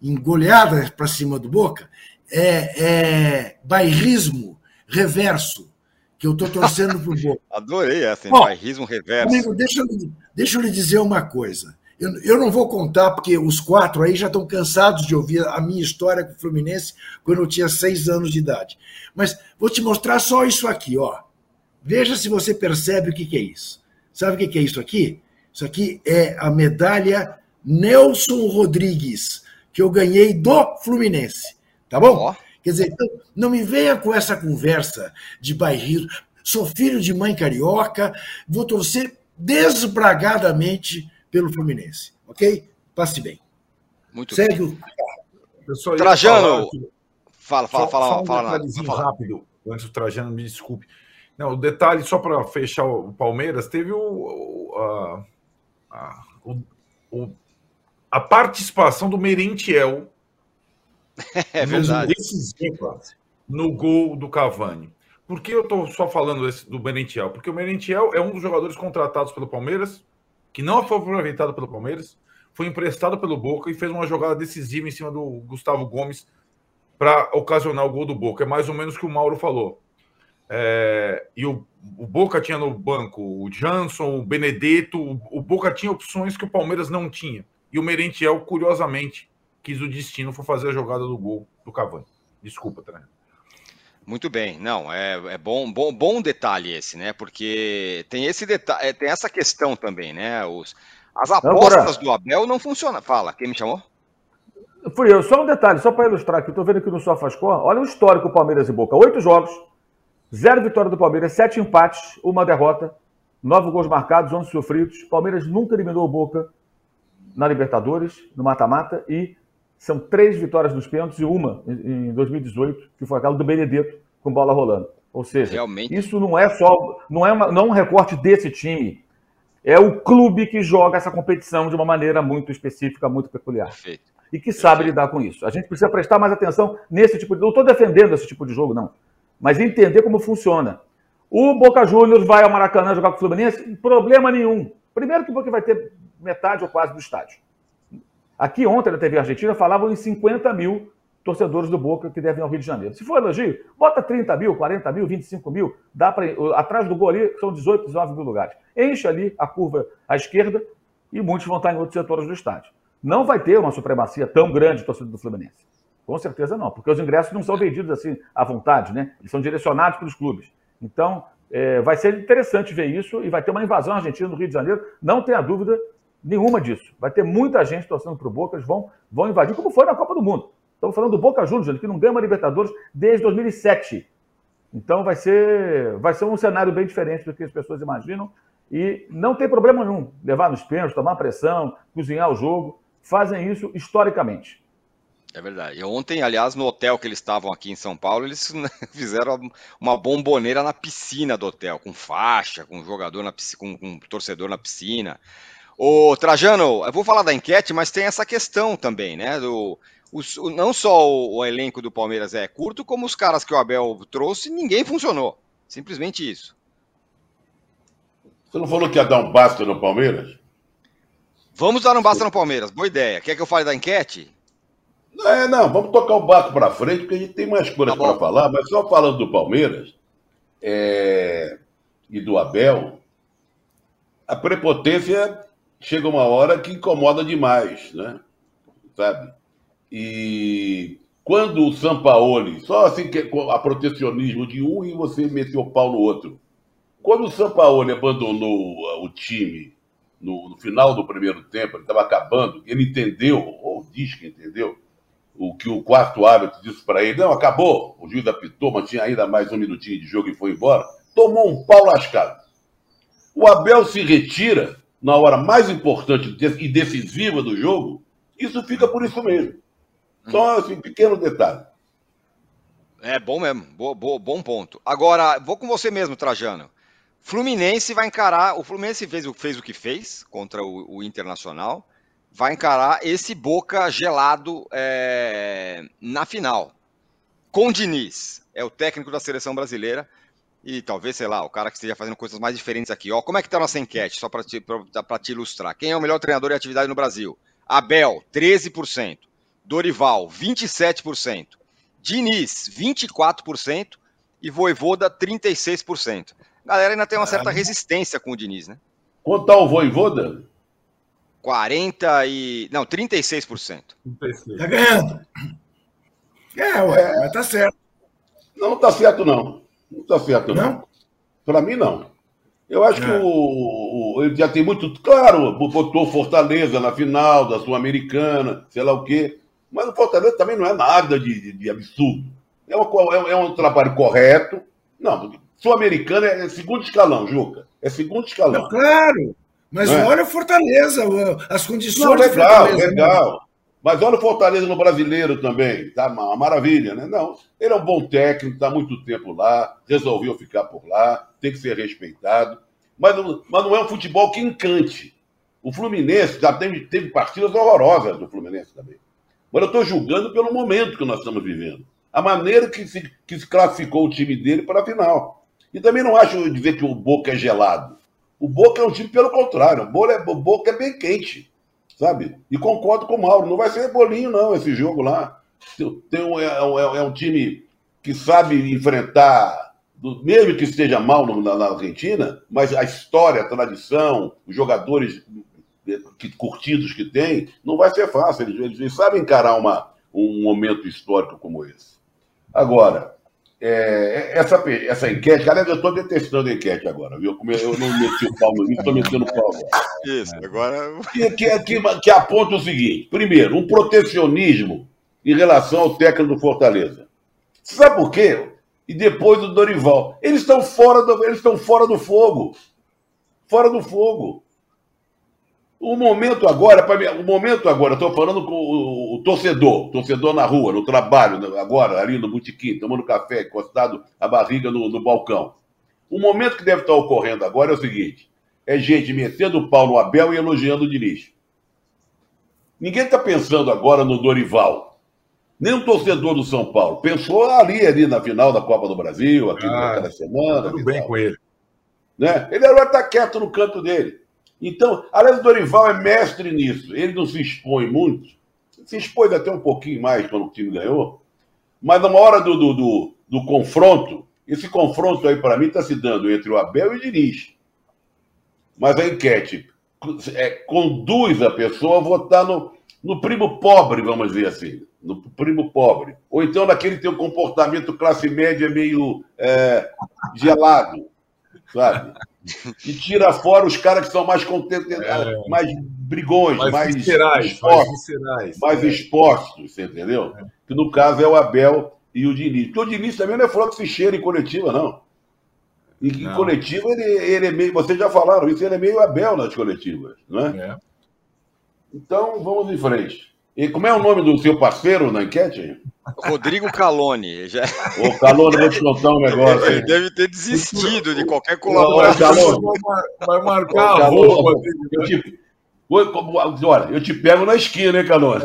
em goleada para cima do Boca, é, é bairrismo reverso que eu estou torcendo para o Boca. Adorei essa, hein? bairrismo reverso. Amigo, deixa eu, deixa eu lhe dizer uma coisa. Eu, eu não vou contar, porque os quatro aí já estão cansados de ouvir a minha história com o Fluminense quando eu tinha seis anos de idade. Mas vou te mostrar só isso aqui, ó. Veja se você percebe o que, que é isso. Sabe o que, que é isso aqui? Isso aqui é a medalha Nelson Rodrigues, que eu ganhei do Fluminense. Tá bom? Oh. Quer dizer, então, não me venha com essa conversa de bairrismo. Sou filho de mãe carioca, vou torcer desbragadamente pelo Fluminense, ok? Passe bem. Muito Segue bem. o. Trajano! Fala, fala, fala, fala. fala, um fala, fala. rápido, antes do Trajano, me desculpe. Não, o detalhe, só para fechar o Palmeiras, teve o, a, a, o, a participação do Merentiel é verdade. no gol do Cavani. Por que eu estou só falando desse, do Merentiel? Porque o Merentiel é um dos jogadores contratados pelo Palmeiras, que não foi aproveitado pelo Palmeiras, foi emprestado pelo Boca e fez uma jogada decisiva em cima do Gustavo Gomes para ocasionar o gol do Boca. É mais ou menos o que o Mauro falou. É, e o, o, Boca tinha no banco o Jansson, o Benedetto, o, o Boca tinha opções que o Palmeiras não tinha. E o Merentiel, curiosamente, quis o destino for fazer a jogada do gol do Cavani. Desculpa, Trajano. Muito bem, não, é, é, bom, bom, bom detalhe esse, né? Porque tem esse detalhe, é, tem essa questão também, né? Os, as apostas do Abel não funcionam. Fala, quem me chamou? Fui eu, só um detalhe, só para ilustrar aqui, estou vendo aqui no SofaScore, olha o histórico Palmeiras e Boca. Oito jogos, Zero vitória do Palmeiras, sete empates, uma derrota, nove gols marcados, onze sofridos. Palmeiras nunca eliminou o Boca na Libertadores, no mata-mata, e são três vitórias nos pênaltis e uma em 2018, que foi aquela do Benedetto com bola rolando. Ou seja, Realmente. isso não é só, não é, uma, não é um recorte desse time. É o clube que joga essa competição de uma maneira muito específica, muito peculiar. Perfeito. E que sabe Perfeito. lidar com isso. A gente precisa prestar mais atenção nesse tipo de. Não estou defendendo esse tipo de jogo, não. Mas entender como funciona. O Boca Juniors vai ao Maracanã jogar com o Fluminense? Problema nenhum. Primeiro que o Boca vai ter metade ou quase do estádio. Aqui ontem na TV Argentina falavam em 50 mil torcedores do Boca que devem ao Rio de Janeiro. Se for elogio, bota 30 mil, 40 mil, 25 mil, dá para atrás do gol ali são 18, 19 mil lugares. Enche ali a curva à esquerda e muitos vão estar em outros setores do estádio. Não vai ter uma supremacia tão grande de torcedor do Fluminense. Com certeza não, porque os ingressos não são vendidos assim à vontade, né? Eles são direcionados pelos clubes. Então, é, vai ser interessante ver isso e vai ter uma invasão argentina no Rio de Janeiro, não tenha dúvida nenhuma disso. Vai ter muita gente torcendo para o Boca, eles vão, vão invadir, como foi na Copa do Mundo. Estamos falando do Boca Juniors, que não ganha uma Libertadores desde 2007. Então vai ser, vai ser um cenário bem diferente do que as pessoas imaginam. E não tem problema nenhum levar nos pênaltis, tomar pressão, cozinhar o jogo. Fazem isso historicamente. É verdade. E ontem, aliás, no hotel que eles estavam aqui em São Paulo, eles fizeram uma bomboneira na piscina do hotel, com faixa, com jogador na piscina, com, com torcedor na piscina. Ô, Trajano, eu vou falar da enquete, mas tem essa questão também, né? Do, os, não só o, o, elenco do Palmeiras é curto, como os caras que o Abel trouxe, ninguém funcionou. Simplesmente isso. Você não falou que ia dar um basta no Palmeiras? Vamos dar um basta no Palmeiras, boa ideia. Quer que eu fale da enquete? É, não, vamos tocar o barco para frente, porque a gente tem mais coisas tá para falar, mas só falando do Palmeiras é, e do Abel, a prepotência chega uma hora que incomoda demais, né? Sabe? E quando o Sampaoli, só assim que a protecionismo de um e você meteu o pau no outro. Quando o Sampaoli abandonou o time no, no final do primeiro tempo, ele estava acabando, ele entendeu, ou diz que entendeu, o que o quarto árbitro disse para ele, não, acabou, o juiz apitou, mas tinha ainda mais um minutinho de jogo e foi embora, tomou um pau lascado. O Abel se retira na hora mais importante e decisiva do jogo, isso fica por isso mesmo. Só assim, pequeno detalhe. É bom mesmo, bo, bo, bom ponto. Agora, vou com você mesmo, Trajano. Fluminense vai encarar. O Fluminense fez, fez o que fez contra o, o Internacional vai encarar esse Boca gelado é, na final. Com Diniz, é o técnico da seleção brasileira. E talvez, sei lá, o cara que esteja fazendo coisas mais diferentes aqui. Ó, como é que tá a nossa enquete? Só para te, te ilustrar. Quem é o melhor treinador de atividade no Brasil? Abel, 13%. Dorival, 27%. Diniz, 24%. E Voivoda, 36%. Galera ainda tem uma certa resistência com o Diniz, né? Quanto tá o Voivoda? 40 e. Não, 36%. 36. Tá ganhando. É, ué, é. mas tá certo. Não tá certo, não. Não tá certo, não. não. Para mim, não. Eu acho é. que o, o, ele já tem muito. Claro, botou Fortaleza na final da Sul-Americana, sei lá o quê. Mas o Fortaleza também não é nada de, de, de absurdo. É, uma, é, é, um trabalho correto. Não, Sul-Americana é segundo escalão, Juca. É segundo escalão. É claro. Mas é? olha Fortaleza, as condições. Não, legal, né? legal. Mas olha o Fortaleza no brasileiro também, tá uma maravilha, né? Não, ele é um bom técnico, está muito tempo lá, resolveu ficar por lá, tem que ser respeitado. Mas, mas não é um futebol que encante. O Fluminense já teve, teve partidas horrorosas do Fluminense também. Mas eu estou julgando pelo momento que nós estamos vivendo. A maneira que se, que se classificou o time dele para a final. E também não acho dizer que o Boca é gelado. O Boca é um time pelo contrário. O Boca é, o Boca é bem quente, sabe? E concordo com o Mauro. Não vai ser bolinho, não, esse jogo lá. Tem um, é, é, é um time que sabe enfrentar, mesmo que esteja mal na, na, Argentina, mas a história, a tradição, os jogadores que, curtidos que tem, não vai ser fácil. Eles, eles sabem encarar uma, um momento histórico como esse. Agora, é, essa, essa enquete, aliás, eu estou detestando a enquete agora, viu? Eu não meti o pau no estou metendo o pau agora. Isso, agora. Que, que, que, que aponta o seguinte: primeiro, um protecionismo em relação ao técnico do Fortaleza. Sabe por quê? e depois do Dorival. Eles estão fora do, eles estão fora do fogo. Fora do fogo. O momento agora, para o momento agora, estou falando com o, o, torcedor, torcedor na rua, no trabalho, agora, ali no botequim, tomando café, encostado a barriga no, no balcão. O momento que deve estar ocorrendo agora é o seguinte: é gente metendo o pau no Abel e elogiando o Diniz. Ninguém está pensando agora no Dorival. Nem um torcedor do São Paulo. Pensou ali, ali na final da Copa do Brasil, aqui ah, naquela semana. Tudo bem tal. com ele. Né? Ele era estar quieto no canto dele. Então, aliás, o Dorival é mestre nisso. Ele não se expõe muito. Se expôs até um pouquinho mais quando o time ganhou. Mas na hora do, do, do, do confronto, esse confronto aí, para mim, está se dando entre o Abel e o Diniz. Mas a enquete é, conduz a pessoa a votar no, no primo pobre, vamos dizer assim. No primo pobre. Ou então naquele um comportamento classe média meio é, gelado, sabe? E tira fora os caras que são mais contentes, é, mais brigões, mais, mais viscerais, expostos, mais, viscerais, mais é. expostos, você entendeu? É. Que no caso é o Abel e o Diniz. Porque o Diniz também não é flor que se cheira em coletiva, não. E em não. coletiva ele, ele é meio. Vocês já falaram isso, ele é meio Abel nas coletivas, não é? é. Então vamos em frente. E como é o nome do seu parceiro na enquete? Rodrigo Calone. Já... Ô, Calone, vou te contar um negócio. Ele deve ter desistido de qualquer colaboração. Vai marcar a roupa. Eu te... Olha, eu te pego na esquina, hein, Calone?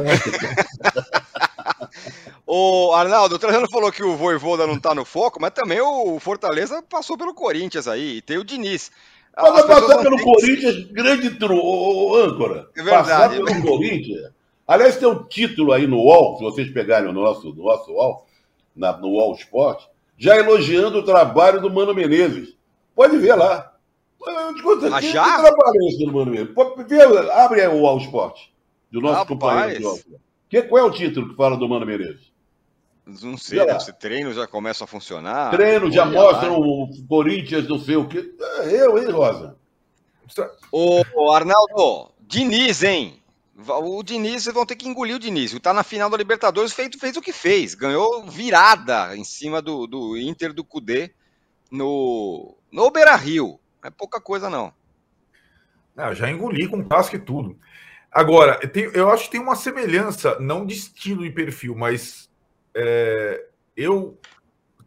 O Arnaldo, o Trajano falou que o Voivoda não tá no foco, mas também o Fortaleza passou pelo Corinthians aí, e tem o Diniz. Mas vai passar pelo Corinthians, que... grande tro... âncora. É verdade. Passar pelo Corinthians. Aliás, tem um título aí no UOL, se vocês pegarem o nosso, no nosso UOL, na, no UOL Sport, já elogiando o trabalho do Mano Menezes. Pode ver lá. Ah, já? Que trabalho é esse do Mano Menezes? Pode ver, abre aí o UOL Sport, do nosso Rapaz. companheiro. Que, qual é o título que fala do Mano Menezes? Não sei, ser treino já começa a funcionar. Treino já mostra o Corinthians, não sei o quê. É, eu, hein, Rosa? Ô, Arnaldo, Diniz, hein? O Diniz, vocês vão ter que engolir o Diniz. Tá na final da Libertadores, fez, fez o que fez. Ganhou virada em cima do, do Inter do Cudê no, no Beira Rio. Não é pouca coisa, não. não já engoli com casca e tudo. Agora, eu acho que tem uma semelhança, não de estilo e perfil, mas é, eu,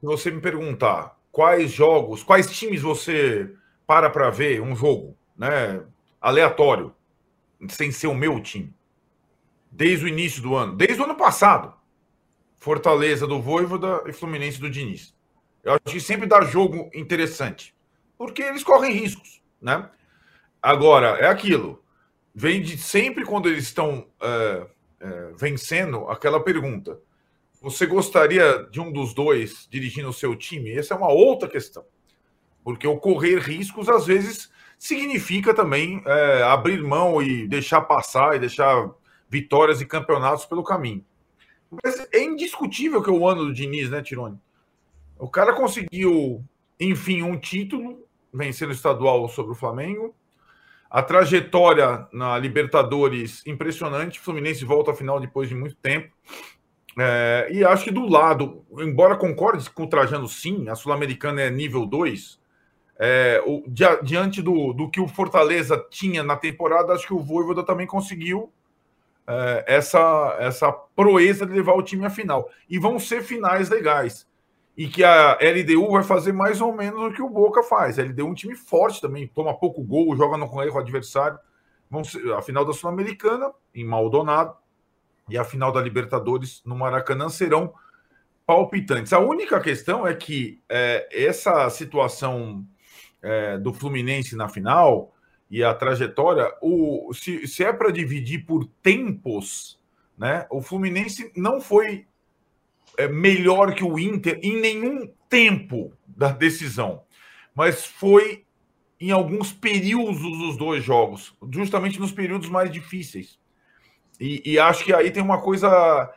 se você me perguntar quais jogos, quais times você para para ver um jogo, né, aleatório, sem ser o meu time, desde o início do ano, desde o ano passado, Fortaleza do Voivoda e Fluminense do Diniz. Eu acho que sempre dá jogo interessante, porque eles correm riscos, né? Agora, é aquilo, vem de sempre quando eles estão é, é, vencendo aquela pergunta você gostaria de um dos dois dirigindo o seu time? Essa é uma outra questão. Porque o correr riscos, às vezes, significa também é, abrir mão e deixar passar e deixar vitórias e campeonatos pelo caminho. Mas é indiscutível que é o ano do Diniz, né, Tirone? O cara conseguiu, enfim, um título, vencendo o estadual sobre o Flamengo. A trajetória na Libertadores impressionante. Fluminense volta à final depois de muito tempo. É, e acho que do lado, embora concorde com o Trajano sim, a Sul-Americana é nível 2, é, o, di, diante do, do que o Fortaleza tinha na temporada, acho que o Voivoda também conseguiu é, essa, essa proeza de levar o time à final. E vão ser finais legais. E que a LDU vai fazer mais ou menos o que o Boca faz. A LDU é um time forte também, toma pouco gol, joga no erro adversário. Vão ser, a final da Sul-Americana, em Maldonado e a final da Libertadores no Maracanã serão palpitantes. A única questão é que é, essa situação é, do Fluminense na final e a trajetória, o, se, se é para dividir por tempos, né, o Fluminense não foi é, melhor que o Inter em nenhum tempo da decisão, mas foi em alguns períodos dos dois jogos, justamente nos períodos mais difíceis. E, e, acho que aí tem uma coisa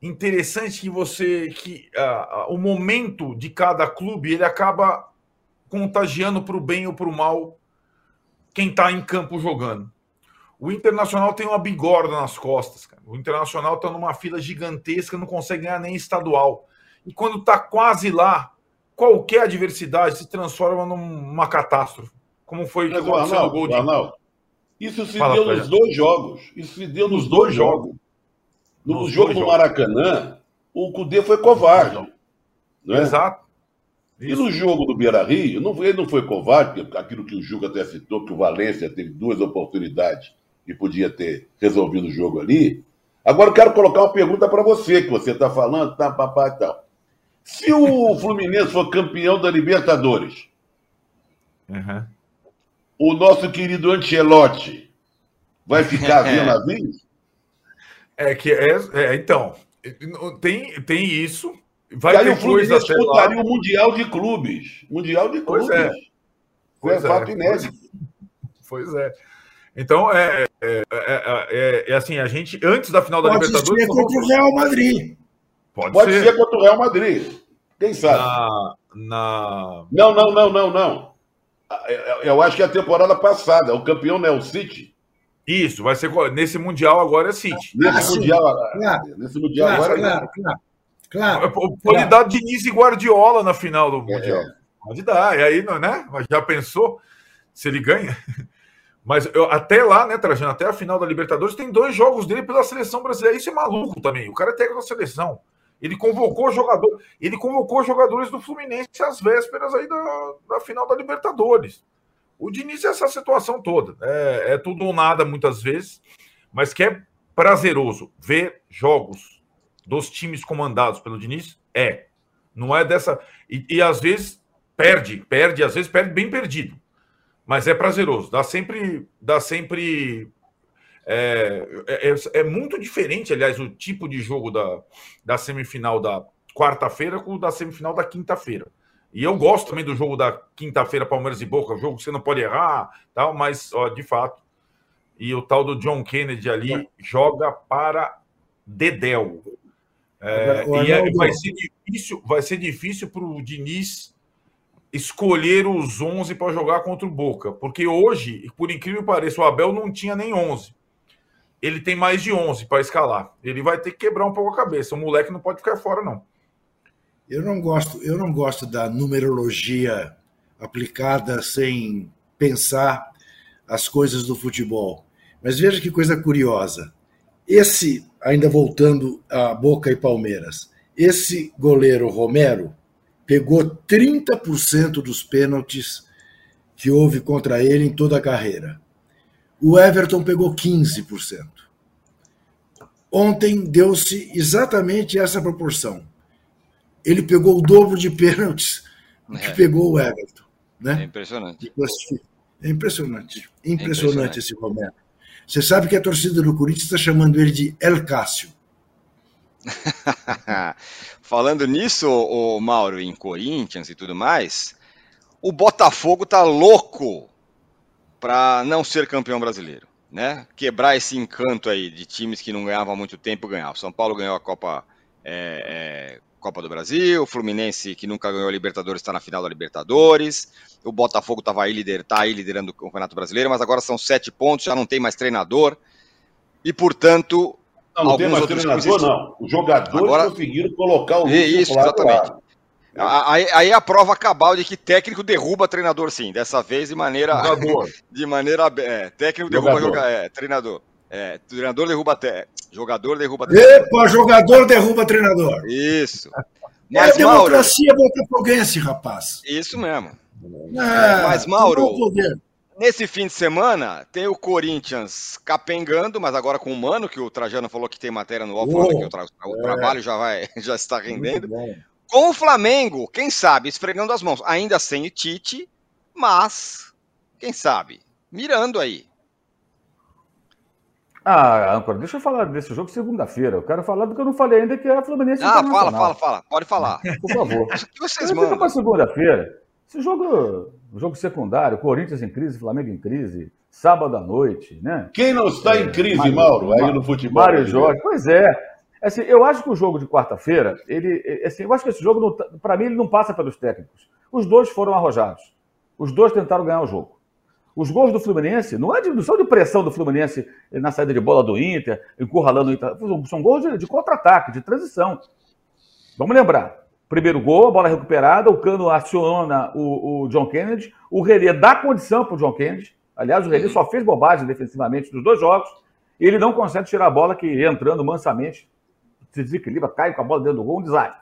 interessante que você que uh, o momento de cada clube ele acaba contagiando para o bem ou para o mal quem está em campo jogando. O Internacional tem uma bigorda nas costas. Cara. O Internacional está numa fila gigantesca, não consegue ganhar nem estadual. E quando está quase lá, qualquer adversidade se transforma numa catástrofe. Como foi o Arnaldo, gol de... Arnaldo, isso se Fala, deu nos dois jogos. Isso se deu nos, Nos dois dois jogos. No Nos jogo do. Maracanã, o Cudê foi covarde. Não é? Exato. E no jogo do Beira Rio, não, ele não foi covarde, aquilo que o Juca até citou, que o Valência teve duas oportunidades e podia ter resolvido o jogo ali. Agora eu quero colocar uma pergunta para você, que você está falando, tá, papai e tal. Se o Fluminense for campeão da Libertadores, Uhum. o nosso querido Ancelotti vai ficar vendo navios? É que é, é, então tem, tem isso. Vai E aí ter o lá. disputaria o Mundial de Clubes. Mundial de Pois Clubes. é. Isso Pois é é. fato inédito. Pois é. Então é, é, é, é- é assim a gente antes da final da Pode Libertadores ser contra o Real Madrid. pode, Pode ser, ser contra o Real Madrid. Quem sabe? na, na Não, não, não, não, não. Eu- acho que é a temporada passada, o campeão não é o City. isso vai ser nesse mundial agora é City. Nesse Ah, sim. mundial, Claro. nesse mundial Claro, agora. claro, claro. Claro. Pode dar Diniz e Guardiola na final do mundial. É. Pode dar. E aí, né? Mas já pensou se ele ganha? Mas eu- até lá, né, Trajano, até a final da Libertadores, tem dois jogos dele pela seleção brasileira. Isso é maluco também. O cara é técnico da seleção. Ele convocou jogador, ele convocou jogadores do Fluminense às vésperas aí da, da final da Libertadores. O Diniz é essa situação toda. É, é tudo ou nada muitas vezes, mas que é prazeroso ver jogos dos times comandados pelo Diniz é. Não é dessa. E, e às vezes perde, perde, às vezes perde bem perdido. Mas é prazeroso. Dá sempre. Dá sempre. É, é, é- é muito diferente, aliás, o tipo de jogo da, da semifinal da quarta-feira com o da semifinal da quinta-feira. E eu gosto também do jogo da quinta-feira, Palmeiras e Boca, jogo que você não pode errar, tal, mas, ó, de fato. E o tal do John Kennedy ali joga para Dedel. É, Agora, e é- Arnaldo- vai ser difícil, vai ser difícil para o Diniz escolher os 11 para jogar contra o Boca, porque hoje, por incrível que pareça, o Abel não tinha nem 11. Ele tem mais de 11 para escalar. Ele vai ter que quebrar um pouco a cabeça. O moleque não pode ficar fora, não. Eu não gosto, eu não gosto da numerologia aplicada sem pensar as coisas do futebol. Mas veja que coisa curiosa. Esse, ainda voltando a Boca e Palmeiras, esse goleiro Romero pegou 30% dos pênaltis que houve contra ele em toda a carreira. O Everton pegou 15%. Ontem deu-se exatamente essa proporção. Ele pegou o dobro de pênaltis do que É. pegou o Everton. É Né? impressionante. É impressionante. Impressionante impressionante. esse Romero. Você sabe que a torcida do Corinthians está chamando ele de El Cássio. Falando nisso, o Mauro, em Corinthians e tudo mais, o Botafogo tá louco para não ser campeão brasileiro, né? Quebrar esse encanto aí de times que não ganhavam há muito tempo ganhar. O São Paulo ganhou a Copa é, é, Copa do Brasil, o Fluminense que nunca ganhou a Libertadores está na final da Libertadores. O Botafogo estava aí, lider, tá aí liderando o Campeonato Brasileiro, mas agora são sete pontos, já não tem mais treinador. E, portanto, Não, não tem mais outros treinador, clubes- não. Os jogadores Agora- conseguiram colocar o É Lúcio isso, exatamente. Aí, aí a prova cabal de que técnico derruba treinador, sim. Dessa vez de maneira. Jogador. De maneira. É, técnico derruba Jogador. joga, é, treinador. É, treinador derruba até. Jogador derruba treinador. Epa, jogador derruba treinador. Isso. É a Mas, Mauro, democracia botafoguense, rapaz. isso mesmo. É, Mas, Mauro-. Nesse fim de semana, tem o Corinthians capengando, mas agora com o Mano, que o Trajano falou que tem matéria no UOL, Oh, falando que o, tra- o é. trabalho já, vai, já está rendendo. Com o Flamengo, quem sabe, esfregando as mãos. Ainda sem o Tite, mas, quem sabe, mirando aí. Ah, âncora, deixa eu falar desse jogo segunda-feira. Eu quero falar do que eu não falei ainda, que é a Fluminense Ah, fala, fala, fala. Pode falar. Por favor. O que vocês fica mandam? para segunda-feira. Esse jogo, jogo secundário, Corinthians em crise, Flamengo em crise, sábado à noite, né? Quem não está em crise, Mário- Mauro, aí no futebol? Mário? Jorge, pois é. Assim, eu acho que o jogo de quarta-feira, ele, é, assim, eu acho que esse jogo, para mim, ele não passa pelos técnicos. Os dois foram arrojados. Os dois tentaram ganhar o jogo. Os gols do Fluminense, não, é são de pressão do Fluminense na saída de bola do Inter, encurralando o Inter. São- gols de, de contra-ataque, de transição. Vamos lembrar. Primeiro gol, a bola recuperada, o Cano aciona o, o John Kennedy, o René dá condição para o John Kennedy. Aliás, o René só fez bobagem defensivamente nos dois jogos. E ele não consegue tirar a bola que entrando mansamente se desequilibra, cai com a bola dentro do gol, um desastre.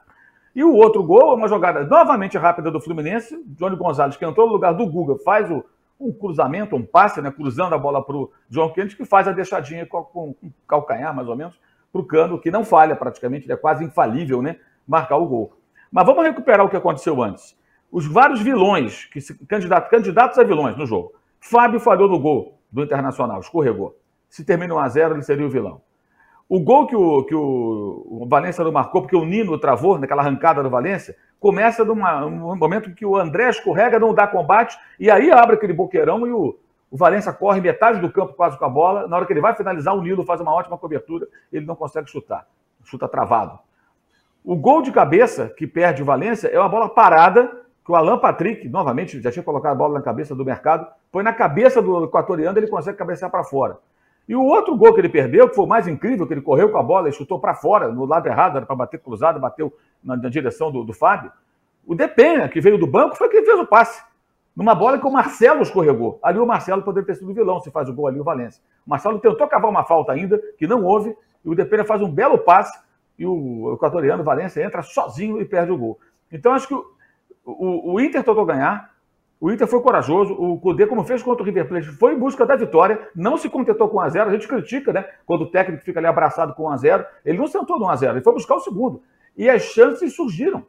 E o outro gol é uma jogada novamente rápida do Fluminense. Johnny Gonzalez, que entrou no lugar do Guga, faz o, um cruzamento, um passe, né, cruzando a bola para o John Kennedy, que faz a deixadinha com, com, calcanhar, mais ou menos, para o Cano, que não falha praticamente, ele é quase infalível, né? Marcar o gol. Mas vamos recuperar o que aconteceu antes. Os vários vilões, que se, candidato, candidatos a vilões no jogo. Fábio falhou no gol do Internacional, escorregou. Se termina 1 a 0 ele seria o vilão. O gol que o, que o, Valência não marcou, porque o Nino travou naquela arrancada do Valência, começa num momento que o André escorrega, não dá combate, e aí abre aquele boqueirão e o, o Valência corre metade do campo quase com a bola. Na hora que ele vai finalizar, o Nilo faz uma ótima cobertura, ele não consegue chutar. Chuta travado. O gol de cabeça que perde o Valência é uma bola parada que o Alan Patrick, novamente, já tinha colocado a bola na cabeça do mercado, põe na cabeça do equatoriano, ele consegue cabecear para fora. E o outro gol que ele perdeu, que foi o mais incrível, que ele correu com a bola e chutou para fora, no lado errado, era para bater cruzado, bateu na, na direção do, do, Fábio. O Depenha, que veio do banco, foi quem fez o passe. Numa bola que o Marcelo escorregou. Ali o Marcelo poderia ter sido vilão se faz o gol ali o Valência. O Marcelo tentou cavar uma falta ainda, que não houve, e o Depenha faz um belo passe, e o equatoriano Valência entra sozinho e perde o gol. Então acho que o, o, o Inter tentou ganhar, o Inter foi corajoso, o Cudê, como fez contra o River Plate, foi em busca da vitória, não se contentou com 1x0. A, gente critica, né? Quando o técnico fica ali abraçado com 1x0. Ele não sentou no 1x0, ele foi buscar o segundo. E as chances surgiram.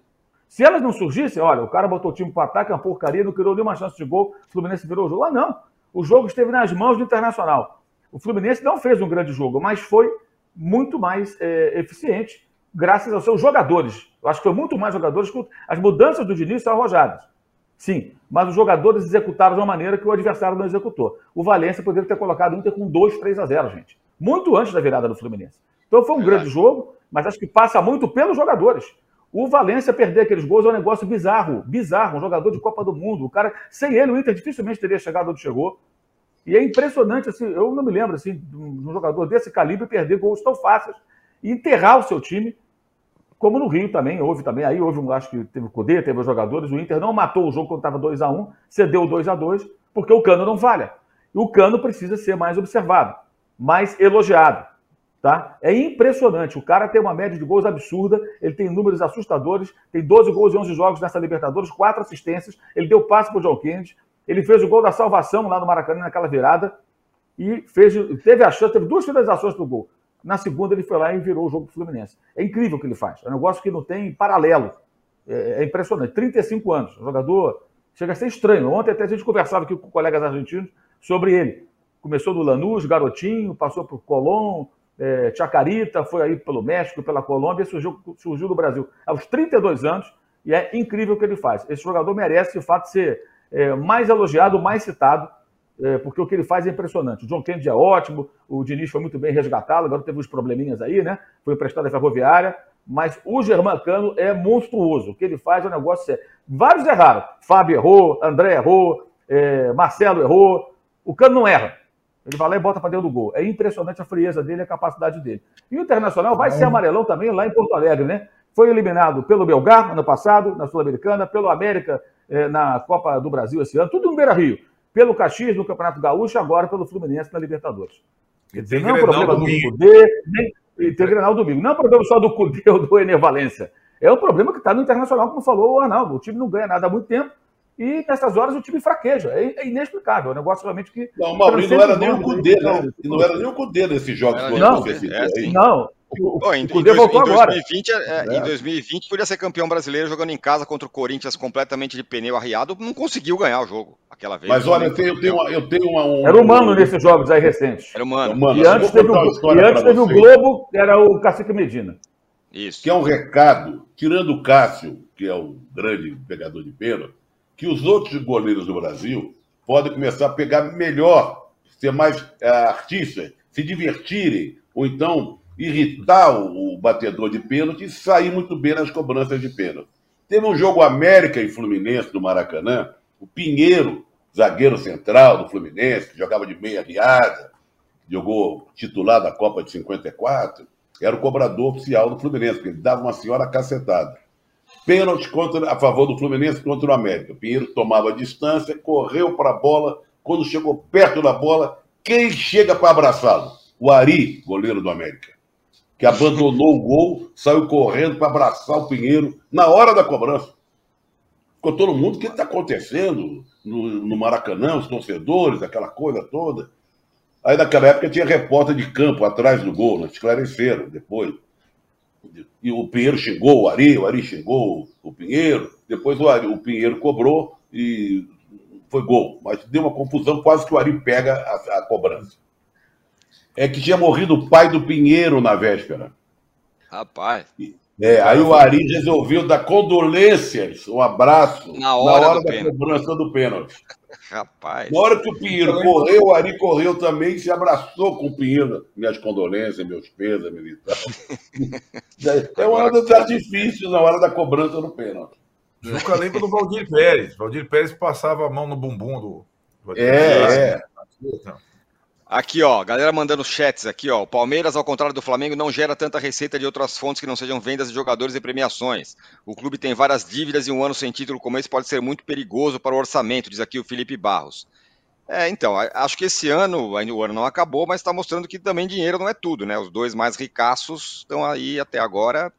Se elas não surgissem, olha, o cara botou o time para ataque, é uma porcaria, não criou nenhuma chance de gol, o Fluminense virou o jogo. Ah, não. O jogo esteve nas mãos do Internacional. O Fluminense não fez um grande jogo, mas foi muito mais é, eficiente, graças aos seus jogadores. Eu acho que foi muito mais jogadores que as mudanças do Diniz são arrojadas. Sim, mas os jogadores executaram de uma maneira que o adversário não executou. O Valência poderia ter colocado o Inter com 2, 3 a 0, gente. Muito antes da virada do Fluminense. Então foi um grande jogo, mas acho que passa muito pelos jogadores. O Valência perder aqueles gols é um negócio bizarro, bizarro. Um jogador de Copa do Mundo. O cara, sem ele, o Inter dificilmente teria chegado onde chegou. E é impressionante, assim, eu não me lembro assim, de um jogador desse calibre perder gols tão fáceis e enterrar o seu time como no Rio também, houve também, aí houve, um, acho que teve o Cudê, teve os jogadores, o Inter não matou o jogo quando estava 2 a 1 cedeu 2 a 2 porque o Cano não falha. E o Cano precisa ser mais observado, mais elogiado. Tá? É impressionante. O cara tem uma média de gols absurda, ele tem números assustadores, tem 12 gols em 11 jogos nessa Libertadores, quatro assistências, ele deu passe para o John Kennedy, ele fez o gol da salvação lá no Maracanã naquela virada e fez, teve a chance, teve duas finalizações para o gol. Na segunda, ele foi lá e virou o jogo do Fluminense. É incrível o que ele faz. É um negócio que não tem paralelo. É, é impressionante. 35 anos. O jogador chega a ser estranho. Ontem até a gente conversava aqui com colegas argentinos sobre ele. Começou no Lanús, garotinho, passou por Colón, é, Chacarita, foi aí pelo México, pela Colômbia, surgiu, surgiu no Brasil aos 32 anos e é incrível o que ele faz. Esse jogador merece, de fato, ser é, mais elogiado, mais citado é, porque o que ele faz é impressionante. O John Kennedy é ótimo, o Diniz foi muito bem resgatado, agora teve uns probleminhas aí, né? Foi emprestado à ferroviária, mas o Germancano é monstruoso. O que ele faz é um negócio sério. Vários erraram. Fábio errou, André errou, é, Marcelo errou. O Cano não erra. Ele vai lá e bota para dentro do gol. É impressionante a frieza dele, a capacidade dele. E o Internacional vai ser amarelão também lá em Porto Alegre, né? Foi eliminado pelo Belgar ano passado, na Sul-Americana, pelo América eh, na Copa do Brasil esse ano, tudo no Beira Rio pelo Caxias no Campeonato Gaúcho e agora pelo Fluminense na Libertadores. Dizer, não é um problema do Cudê, nem tem Grenal domingo. Não é um problema só do Cudê ou do Enervalência. É um problema que está no Internacional, como falou o Arnaldo. O time não ganha nada há muito tempo e nessas horas o time fraqueja. É, é inexplicável. É um negócio realmente que. Não, Maurício não era nem o Cudê, né? E não era nem o Cudê nesses jogos que não, citou aí. Não, o, oh, em, em, dois, voltou em 2020, agora. É, é. Em 2020 podia ser campeão brasileiro jogando em casa contra o Corinthians completamente de pneu arriado, não conseguiu ganhar o jogo aquela vez. Mas olha, eu tenho, eu tenho, uma, eu tenho uma, um... Era humano nesses jogos aí recentes. Era humano. humano. E antes teve, o, e antes teve o Globo, era o Cacique Medina. Isso. Que é um recado, tirando o Cássio, que é o grande pegador de pênalti, que os outros goleiros do Brasil podem começar a pegar melhor, ser mais é, artistas, se divertirem, ou então irritar o, batedor de pênalti e sair muito bem nas cobranças de pênalti. Teve um jogo América e Fluminense do Maracanã, o Pinheiro, zagueiro central do Fluminense, que jogava de meia riada, jogou titular da Copa de 54, era o cobrador oficial do Fluminense, porque ele dava uma senhora cacetada. Pênalti contra, a favor do Fluminense contra o América. Pinheiro tomava distância, correu para a bola. Quando chegou perto da bola, quem chega para abraçá-lo? O Ari, goleiro do América, que abandonou o gol, saiu correndo para abraçar o Pinheiro na hora da cobrança. Ficou todo mundo, o que está acontecendo no, no Maracanã, os torcedores, aquela coisa toda. Aí naquela época tinha repórter de campo atrás do gol, né? esclareceram depois. E o Pinheiro xingou o Ari, o Ari xingou o Pinheiro, depois o, Ari, o Pinheiro cobrou e foi gol. Mas deu uma confusão, quase que o Ari pega a, a cobrança. É que tinha morrido o pai do Pinheiro na véspera. Rapaz. É, aí o Ari resolveu dar condolências, um abraço, na hora, na hora da pênalti. cobrança do pênalti. Rapaz. Na hora que o Pinheiro correu, o Ari correu também e se abraçou com o Pinheiro. Minhas condolências, meus pesos, e tal. É uma hora de artifício na hora da cobrança do pênalti. Nunca lembro do Valdir Pérez. Valdir Pérez passava a mão no bumbum do. do é, é. Aqui, ó, galera mandando chats aqui, ó. O Palmeiras, ao contrário do Flamengo, não gera tanta receita de outras fontes que não sejam vendas de jogadores e premiações. O clube tem várias dívidas e um ano sem título como esse pode ser muito perigoso para o orçamento, diz aqui o Felipe Barros. É, então, acho que esse ano, o ano não acabou, mas está mostrando que também dinheiro não é tudo, né? Os dois mais ricaços estão aí até agora,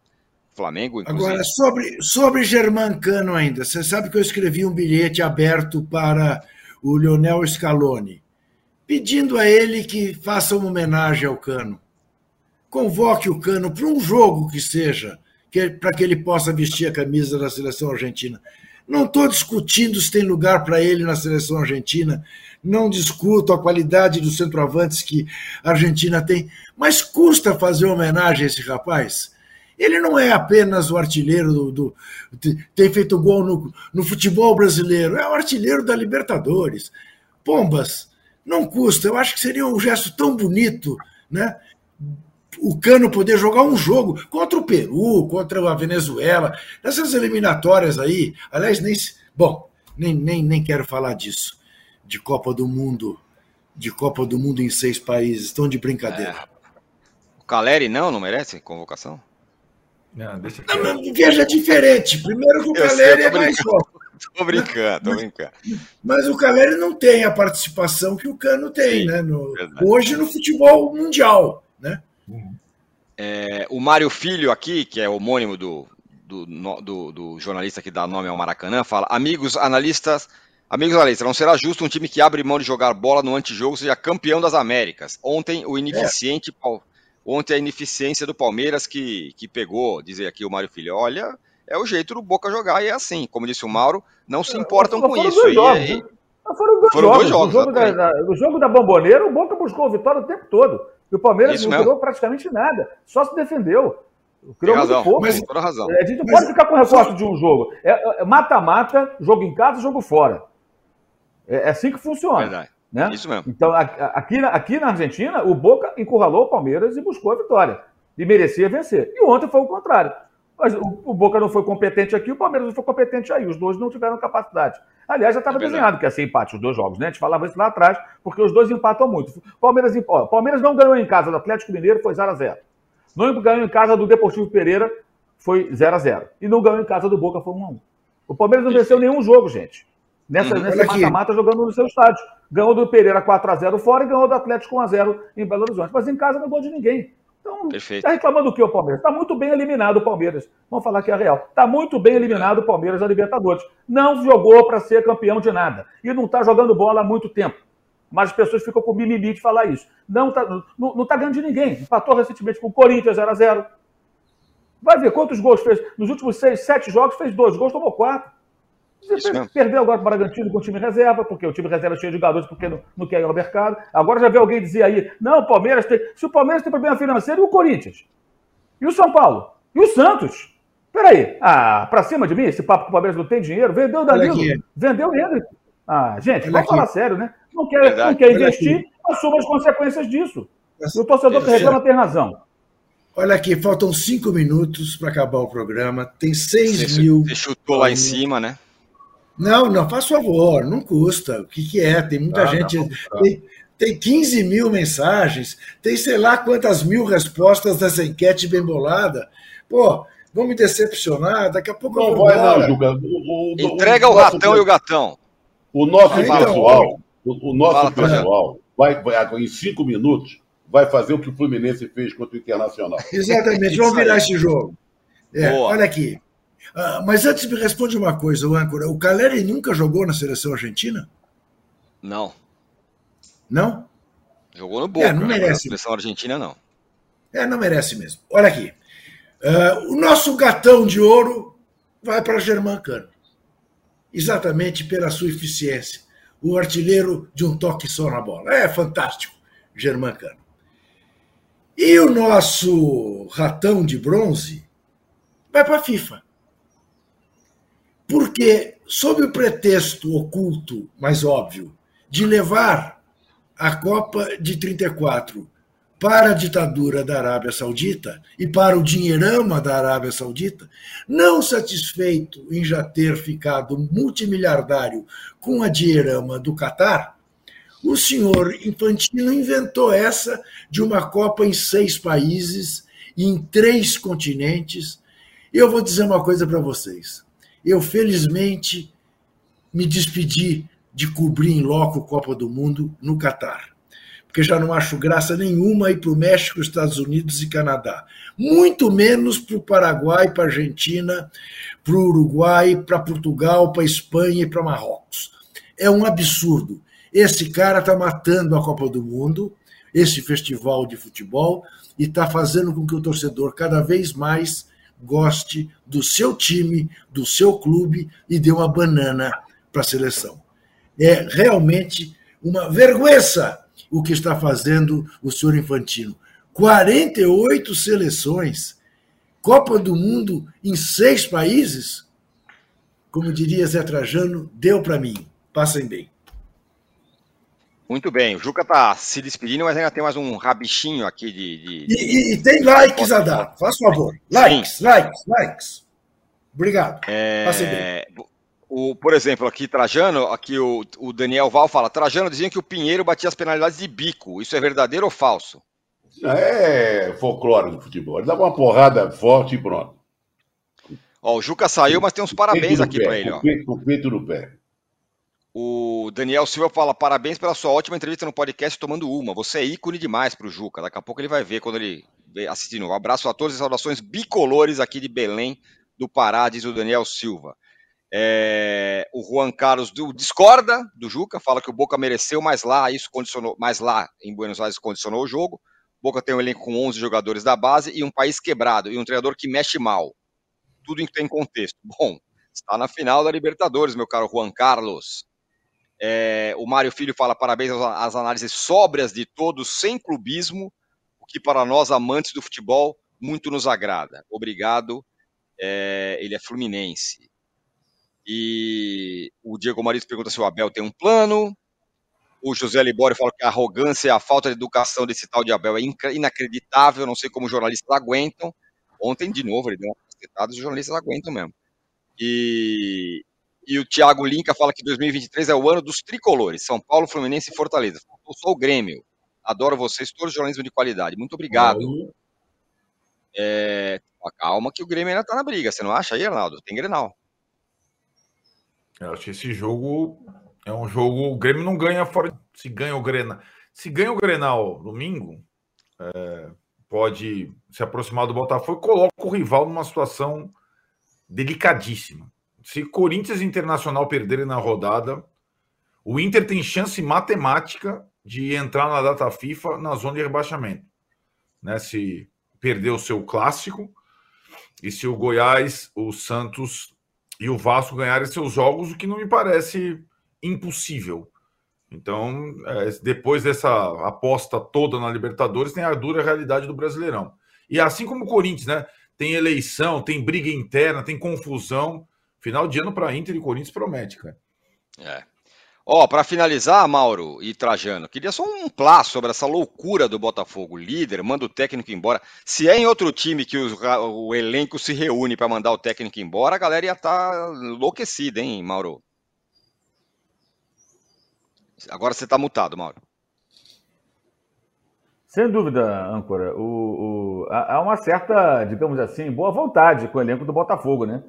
Flamengo, inclusive. Agora, sobre, sobre Germancano ainda, você sabe que eu escrevi um bilhete aberto para o Lionel Scaloni pedindo a ele que faça uma homenagem ao Cano. Convoque o Cano para um jogo que seja, que, para que ele possa vestir a camisa da seleção argentina. Não estou discutindo se tem lugar para ele na seleção argentina, não discuto a qualidade dos centroavantes que a Argentina tem, mas custa fazer homenagem a esse rapaz. Ele não é apenas o artilheiro do. do tem feito gol no, no futebol brasileiro, é o artilheiro da Libertadores. Pombas, não custa. Eu acho que seria um gesto tão bonito, né? O Cano poder jogar um jogo contra o Peru, contra a Venezuela, nessas eliminatórias aí. Aliás, nem. Bom, nem, nem, nem quero falar disso. De Copa do Mundo. De Copa do Mundo em seis países. Estão de brincadeira. É. O Caleri não, não merece convocação? Não, deixa não, veja diferente. Primeiro que o Caleri é mais jovem. Tô brincando, tô brincando. Mas o Caleri não tem a participação que o Cano tem, Sim, né? No, hoje no futebol mundial, né? É, o Mário Filho aqui, que é homônimo do, do, do, do, jornalista que dá nome ao Maracanã, fala: Amigos analistas, amigos analistas, não será justo um time que abre mão de jogar bola no antijogo seja campeão das Américas. Ontem o ineficiente, é. ontem a ineficiência do Palmeiras que, que pegou, dizer aqui o Mário Filho, olha, é o jeito do Boca jogar e é assim. Como disse o Mauro, não se importam com isso. Dois jogos, e, foram dois foram jogos. Dois jogos o, jogo da, da, o jogo da Bomboneira, o Boca buscou a vitória o tempo todo. E o Palmeiras isso não mesmo. criou praticamente nada, só se defendeu. Criou Tem razão, pouco. Mas, toda razão. É, a gente não pode ficar com recorte de um jogo. É, é mata-mata, é, jogo em casa, jogo fora. É, é assim que funciona. Verdade. Né? Isso mesmo. Então, aqui, aqui na Argentina, o Boca encurralou o Palmeiras e buscou a vitória. E merecia vencer. E ontem foi o contrário. Mas o, o, Boca não foi competente aqui, o Palmeiras não foi competente aí. Os dois não tiveram capacidade. Aliás, já estava é desenhado que ia ser empate os dois jogos, né? A gente falava isso lá atrás, porque os dois empatam muito. Palmeiras, ó, Palmeiras não ganhou em casa do Atlético Mineiro, foi 0x0. Não ganhou em casa do Deportivo Pereira, foi 0x0. E não ganhou em casa do Boca, foi 1x1. O Palmeiras não venceu nenhum jogo, gente. Nessa uhum. mata-mata jogando no seu estádio. Ganhou do Pereira 4x0 fora e ganhou do Atlético 1x0 em Belo Horizonte. Mas em casa não ganhou de ninguém. Então, está reclamando do que o Palmeiras? Está muito bem eliminado o Palmeiras. Vamos falar que é real. Está muito bem eliminado o Palmeiras da Libertadores. Não jogou para ser campeão de nada. E não está jogando bola há muito tempo. Mas as pessoas ficam com mimimi de falar isso. Não está não, não tá ganhando de ninguém. Empatou recentemente com o Corinthians 0 a 0 Vai ver quantos gols fez. Nos últimos seis, sete jogos, fez dois gols, tomou quatro. Você perdeu agora para o Bragantino com o time reserva, porque o time reserva é cheio de jogadores, porque não, não quer ir ao mercado. Agora já vê alguém dizer aí, não, o Palmeiras tem. Se o Palmeiras tem problema financeiro, e o Corinthians? E o São Paulo? E o Santos? Peraí, ah, para cima de mim, esse papo que o Palmeiras não tem dinheiro, vendeu o Danilo, vendeu o Henrique. Ah, gente, Olha vamos aqui. falar sério, né? Não quer, não quer investir, assuma as consequências disso. o torcedor que reclama tem razão. Olha aqui, faltam cinco minutos para acabar o programa. Tem seis mil. Você chutou lá em cima, né? Não, não, faz favor, não custa. O que, que é? Tem muita ah, gente. Tem, tem 15 mil mensagens, tem sei lá quantas mil respostas dessa enquete bem bolada. Pô, vão me decepcionar, daqui a pouco não eu vou vai não, Juca. O, o, Entrega o, o ratão e o gatão. O nosso ah, pessoal, o, o, nosso pessoal vai, vai, em cinco minutos, vai fazer o que o Fluminense fez contra o Internacional. Exatamente, vamos virar esse jogo. É, olha aqui. Uh, mas antes me responde uma coisa, o âncora. O Caleri nunca jogou na seleção argentina? Não. Não? Jogou no Boca, é, não merece. na seleção argentina não. É, não merece mesmo. Olha aqui. Uh, o nosso gatão de ouro vai para Germancano. Exatamente pela sua eficiência. O artilheiro de um toque só na bola. É fantástico, Germancano. E o nosso ratão de bronze vai para a FIFA. Porque, sob o pretexto oculto, mais óbvio, de levar a Copa de 34 para a ditadura da Arábia Saudita e para o dinheirama da Arábia Saudita, não satisfeito em já ter ficado multimilhardário com a dinheirama do Catar, o senhor Infantino inventou essa de uma Copa em seis países, em três continentes. Eu vou dizer uma coisa para vocês. Eu, felizmente, me despedi de cobrir em loco Copa do Mundo no Catar. Porque já não acho graça nenhuma ir para o México, Estados Unidos e Canadá. Muito menos para o Paraguai, para a Argentina, para o Uruguai, para Portugal, para Espanha e para Marrocos. É um absurdo. Esse cara está matando a Copa do Mundo, esse festival de futebol, e está fazendo com que o torcedor cada vez mais goste do seu time, do seu clube e dê uma banana para a seleção. É realmente uma vergonha o que está fazendo o senhor Infantino. 48 seleções, Copa do Mundo em seis países. Como diria Zé Trajano, deu para mim. Passem bem. Muito bem, o Juca está se despedindo, mas ainda tem mais um rabichinho aqui de. de, de... E, e, tem likes a dar, faz favor. Likes, Sim. likes, likes. Obrigado. É... O, por exemplo, aqui Trajano, aqui o, o Daniel Val fala: Trajano dizia que o Pinheiro batia as penalidades de bico. Isso é verdadeiro ou falso? É folclore do futebol. Ele dava uma porrada forte e pronto. Ó, o Juca saiu, mas tem uns parabéns aqui para ele. Ó. Com o peito no pé. O Daniel Silva fala: parabéns pela sua ótima entrevista no podcast Tomando Uma. Você é ícone demais para o Juca. Daqui a pouco ele vai ver quando ele assistindo. Um abraço a todos e saudações bicolores aqui de Belém, do Pará, diz o Daniel Silva. É, o Juan Carlos do, discorda do Juca, fala que o Boca mereceu, mas lá isso condicionou, mas lá em Buenos Aires condicionou o jogo. Boca tem um elenco com 11 jogadores da base e um país quebrado e um treinador que mexe mal. Tudo tem contexto. Bom, está na final da Libertadores, meu caro Juan Carlos. É, o Mário Filho fala parabéns às análises sóbrias de todos, sem clubismo, o que para nós amantes do futebol muito nos agrada. Obrigado. É, ele é fluminense. E o Diego Marito pergunta se o Abel tem um plano. O José Libório fala que a arrogância e a falta de educação desse tal de Abel é inacreditável. Não sei como os jornalistas aguentam. Ontem, de novo, ele deu uma cacetada, os jornalistas aguentam mesmo. E, e o Thiago Linca fala que 2023 é o ano dos tricolores, São Paulo, Fluminense e Fortaleza. Eu sou o Grêmio. Adoro vocês, todos jornalismo de qualidade. Muito obrigado. É, calma que o Grêmio ainda tá na briga, você não acha aí, Arnaldo? Tem Grenal. Eu acho que esse jogo é um jogo. O Grêmio não ganha fora. Se ganha o Grenal. Se ganha o Grenal domingo, é, pode se aproximar do Botafogo e coloca o rival numa situação delicadíssima se Corinthians e Internacional perderem na rodada, o Inter tem chance matemática de entrar na data FIFA na zona de rebaixamento. Né? Se perder o seu clássico e se o Goiás, o Santos e o Vasco ganharem seus jogos, o que não me parece impossível. Então, é, depois dessa aposta toda na Libertadores, tem a dura realidade do Brasileirão. E assim como o Corinthians, né? Tem eleição, tem briga interna, tem confusão. Final de ano para Inter e Corinthians promete, cara. É. Ó, para finalizar, Mauro e Trajano, queria só um plá sobre essa loucura do Botafogo. Líder, manda o técnico embora. Se é em outro time que o, o elenco se reúne para mandar o técnico embora, a galera ia estar tá enlouquecida, hein, Mauro? Agora você está mutado, Mauro. Sem dúvida, âncora. O, o, há uma certa, digamos assim, boa vontade com o elenco do Botafogo, né?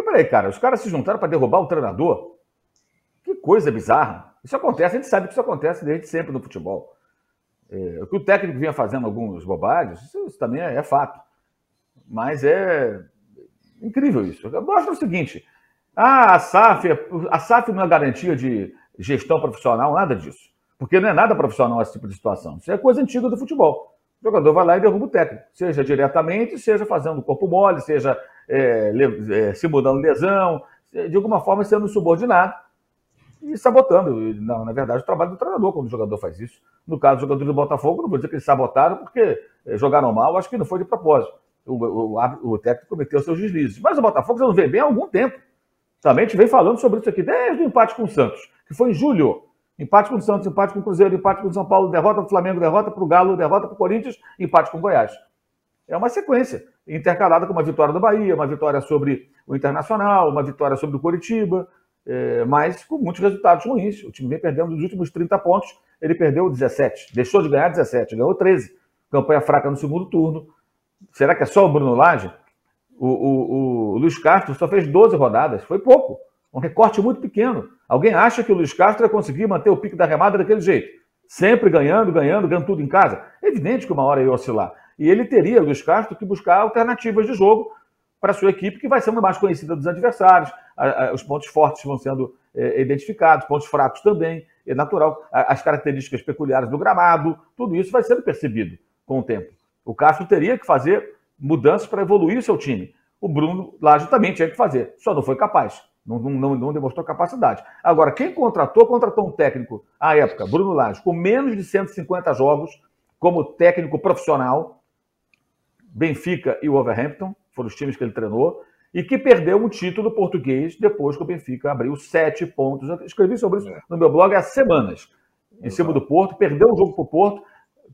Porque, peraí, cara, os caras se juntaram para derrubar o treinador. Que coisa bizarra. Isso acontece, a gente sabe que isso acontece desde sempre no futebol. É, que o técnico vinha fazendo alguns bobagens, isso, isso também é, é, fato. Mas é incrível isso. Mostra o seguinte: ah, a SAF, a SAF não é garantia de gestão profissional, nada disso. Porque não é nada profissional esse tipo de situação. Isso é coisa antiga do futebol. O jogador vai lá e derruba o técnico, seja diretamente, seja fazendo corpo mole, seja é, é, simulando lesão, de alguma forma sendo subordinado e sabotando. Não, na verdade, o trabalho do treinador quando o jogador faz isso. No caso dos jogadores do Botafogo, não vou dizer que eles sabotaram porque é, jogaram mal, acho que não foi de propósito. O, o, o técnico cometeu seus deslizes. Mas o Botafogo já não vem bem há algum tempo. Também gente vem falando sobre isso aqui desde o empate com o Santos, que foi em julho. Empate com o Santos, empate com o Cruzeiro, empate com o São Paulo, derrota para o Flamengo, derrota para o Galo, derrota para o Corinthians, empate com o Goiás. É uma sequência, intercalada com uma vitória do Bahia, uma vitória sobre o Internacional, uma vitória sobre o Coritiba, é, mas com muitos resultados ruins. O time vem perdendo nos últimos 30 pontos, ele perdeu 17, deixou de ganhar 17, ganhou 13. Campanha fraca no segundo turno. Será que é só o Bruno Lage? O, o, o Luiz Castro só fez 12 rodadas, foi pouco. Um recorte muito pequeno. Alguém acha que o Luiz Castro ia conseguir manter o pique da remada daquele jeito? Sempre ganhando, ganhando, ganhando tudo em casa? É evidente que uma hora ia oscilar. E ele teria, Luiz Castro, que buscar alternativas de jogo para a sua equipe, que vai sendo mais conhecida dos adversários. os pontos fortes vão sendo é, identificados, pontos fracos também, é natural. as características peculiares do gramado, tudo isso vai sendo percebido com o tempo. O Castro teria que fazer mudanças para evoluir o seu time. O Bruno Lage também tinha que fazer, só não foi capaz. Não, não, não, demonstrou capacidade. Agora, quem contratou, contratou um técnico, à época, Bruno Lage, com menos de 150 jogos, como técnico profissional, Benfica e Wolverhampton, foram os times que ele treinou, e que perdeu um título português depois que o Benfica abriu sete pontos. Eu escrevi sobre isso é. no meu blog há semanas. Em Exato. cima do Porto, perdeu o jogo para o Porto,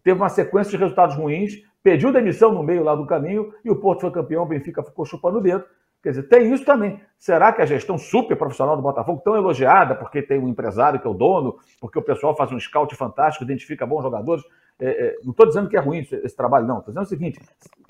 teve uma sequência de resultados ruins, pediu demissão no meio lá do caminho, e o Porto foi campeão, o Benfica ficou chupando o dedo. Quer dizer, tem isso também. Será que a gestão super profissional do Botafogo, tão elogiada, porque tem um empresário que é o dono, porque o pessoal faz um scout fantástico, identifica bons jogadores, é, é, não estou dizendo que é ruim esse, esse trabalho, não. Estou dizendo o seguinte: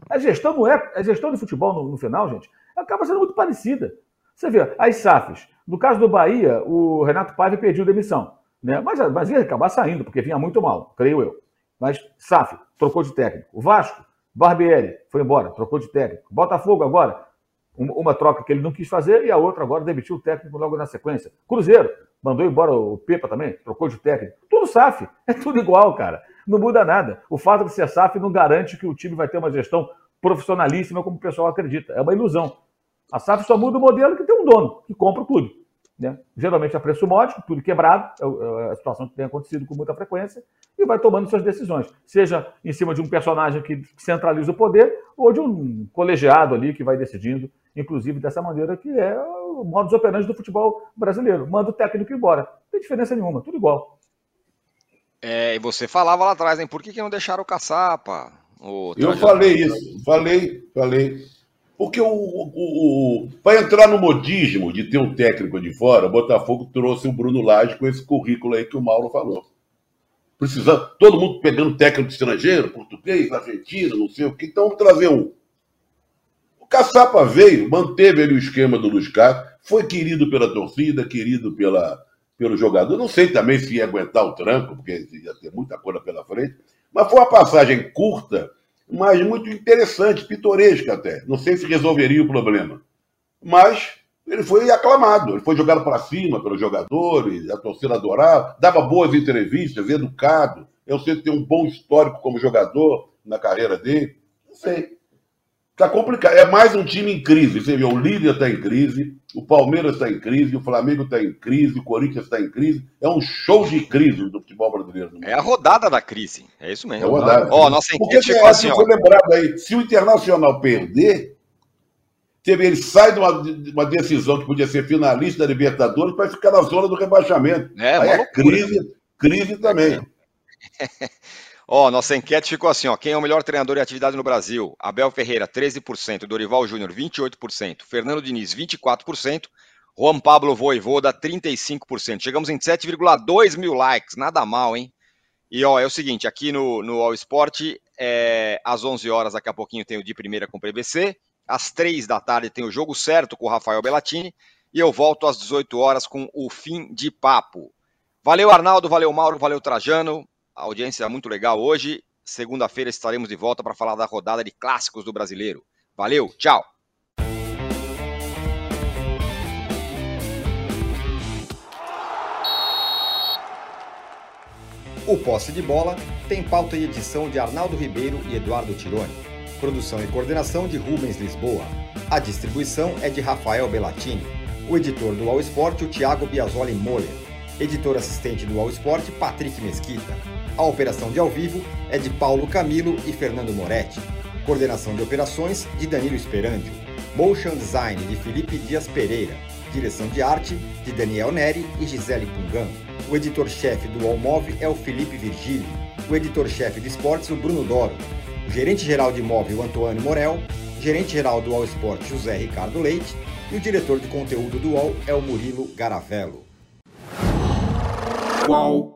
a gestão não é. A gestão futebol, no, no, final, gente, acaba sendo muito parecida. Você vê, as SAFs. No caso do Bahia, o Renato Paiva pediu demissão. Né? Mas, mas ia acabar saindo, porque vinha muito mal, creio eu. Mas SAF, trocou de técnico. O Vasco, Barbieri, foi embora, trocou de técnico. Botafogo agora, uma troca que ele não quis fazer e a outra agora demitiu o técnico logo na sequência. Cruzeiro, mandou embora o Pepa também, trocou de técnico. Tudo SAF, é tudo igual, cara. Não muda nada. O fato de ser SAF não garante que o time vai ter uma gestão profissionalíssima como o pessoal acredita. É uma ilusão. A SAF só muda o modelo que tem um dono, que compra o clube. Né? Geralmente a preço módico, tudo quebrado, é, é a situação que tem acontecido com muita frequência, e vai tomando suas decisões, seja em cima de um personagem que centraliza o poder, ou de um colegiado ali que vai decidindo, inclusive dessa maneira que é o modus operandi do futebol brasileiro. Manda o técnico embora. Não tem diferença nenhuma, tudo igual. É, e você falava lá atrás, hein? Por que, que não deixaram o caçapa? Eu falei isso, falei, falei. Porque o, o, o para entrar no modismo de ter um técnico de fora, o Botafogo trouxe o Bruno Lage com esse currículo aí que o Mauro falou. Precisando, todo mundo pegando técnico estrangeiro, português, argentino, não sei o que, então vamos trazer um. O Caçapa veio, manteve ali o esquema do Luiz Castro, foi querido pela torcida, querido pela, pelo jogador. Não sei também se ia aguentar o tranco, porque ia ter muita coisa pela frente, mas foi uma passagem curta mas muito interessante, pitoresca até. Não sei se resolveria o problema. Mas ele foi aclamado, ele foi jogado para cima pelos jogadores, a torcida adorava, dava boas entrevistas, educado. Eu sei que tem um bom histórico como jogador na carreira dele. Não sei. Está complicado. É mais um time em crise. Você vê, o líder está em crise, o Palmeiras está em crise, o Flamengo está em crise, o Corinthians está em crise. É um show de crise do futebol brasileiro. É a rodada da crise. É isso mesmo. É a rodada. Ó, oh, nossa Porque ficou assim, foi lembrado aí, se o Internacional perder, teve, ele sai de uma, de uma, decisão que podia ser finalista da Libertadores para ficar na zona do rebaixamento. É, aí é crise, crise também. Ó, nossa enquete ficou assim, ó. Quem é o melhor treinador em atividade no Brasil? Abel Ferreira, 13%. Dorival Júnior, 28%. Fernando Diniz, 24%. Juan Pablo Voivoda, 35%. Chegamos em 7,2 mil likes. Nada mal, hein? E ó, é o seguinte, aqui no, no All Sport, é, às 11 horas, daqui a pouquinho tem o de primeira com o PVC, às 3 da tarde tem o jogo certo com o Rafael Bellatini, e eu volto às 18 horas com o fim de papo. Valeu, Arnaldo, valeu, Mauro, valeu, Trajano. Audiência muito legal hoje. Segunda-feira estaremos de volta para falar da rodada de clássicos do brasileiro. Valeu, tchau! O Posse de Bola tem pauta e edição de Arnaldo Ribeiro e Eduardo Tironi. Produção e coordenação de Rubens Lisboa. A distribuição é de Rafael Bellatini. O editor do All Sport, o Thiago Biasoli Moller. Editor assistente do All Sport, Patrick Mesquita. A operação de ao vivo é de Paulo Camilo e Fernando Moretti. Coordenação de operações de Danilo Esperandio. Motion Design de Felipe Dias Pereira. Direção de arte de Daniel Neri e Gisele Pungan. O editor-chefe do Allmove é o Felipe Virgílio. O editor-chefe de esportes, o Bruno Doro. O gerente-geral de imóvel, Antônio Morel. Gerente-geral do All Sport, José Ricardo Leite. E o diretor de conteúdo do UOL é o Murilo Garavello. Qual?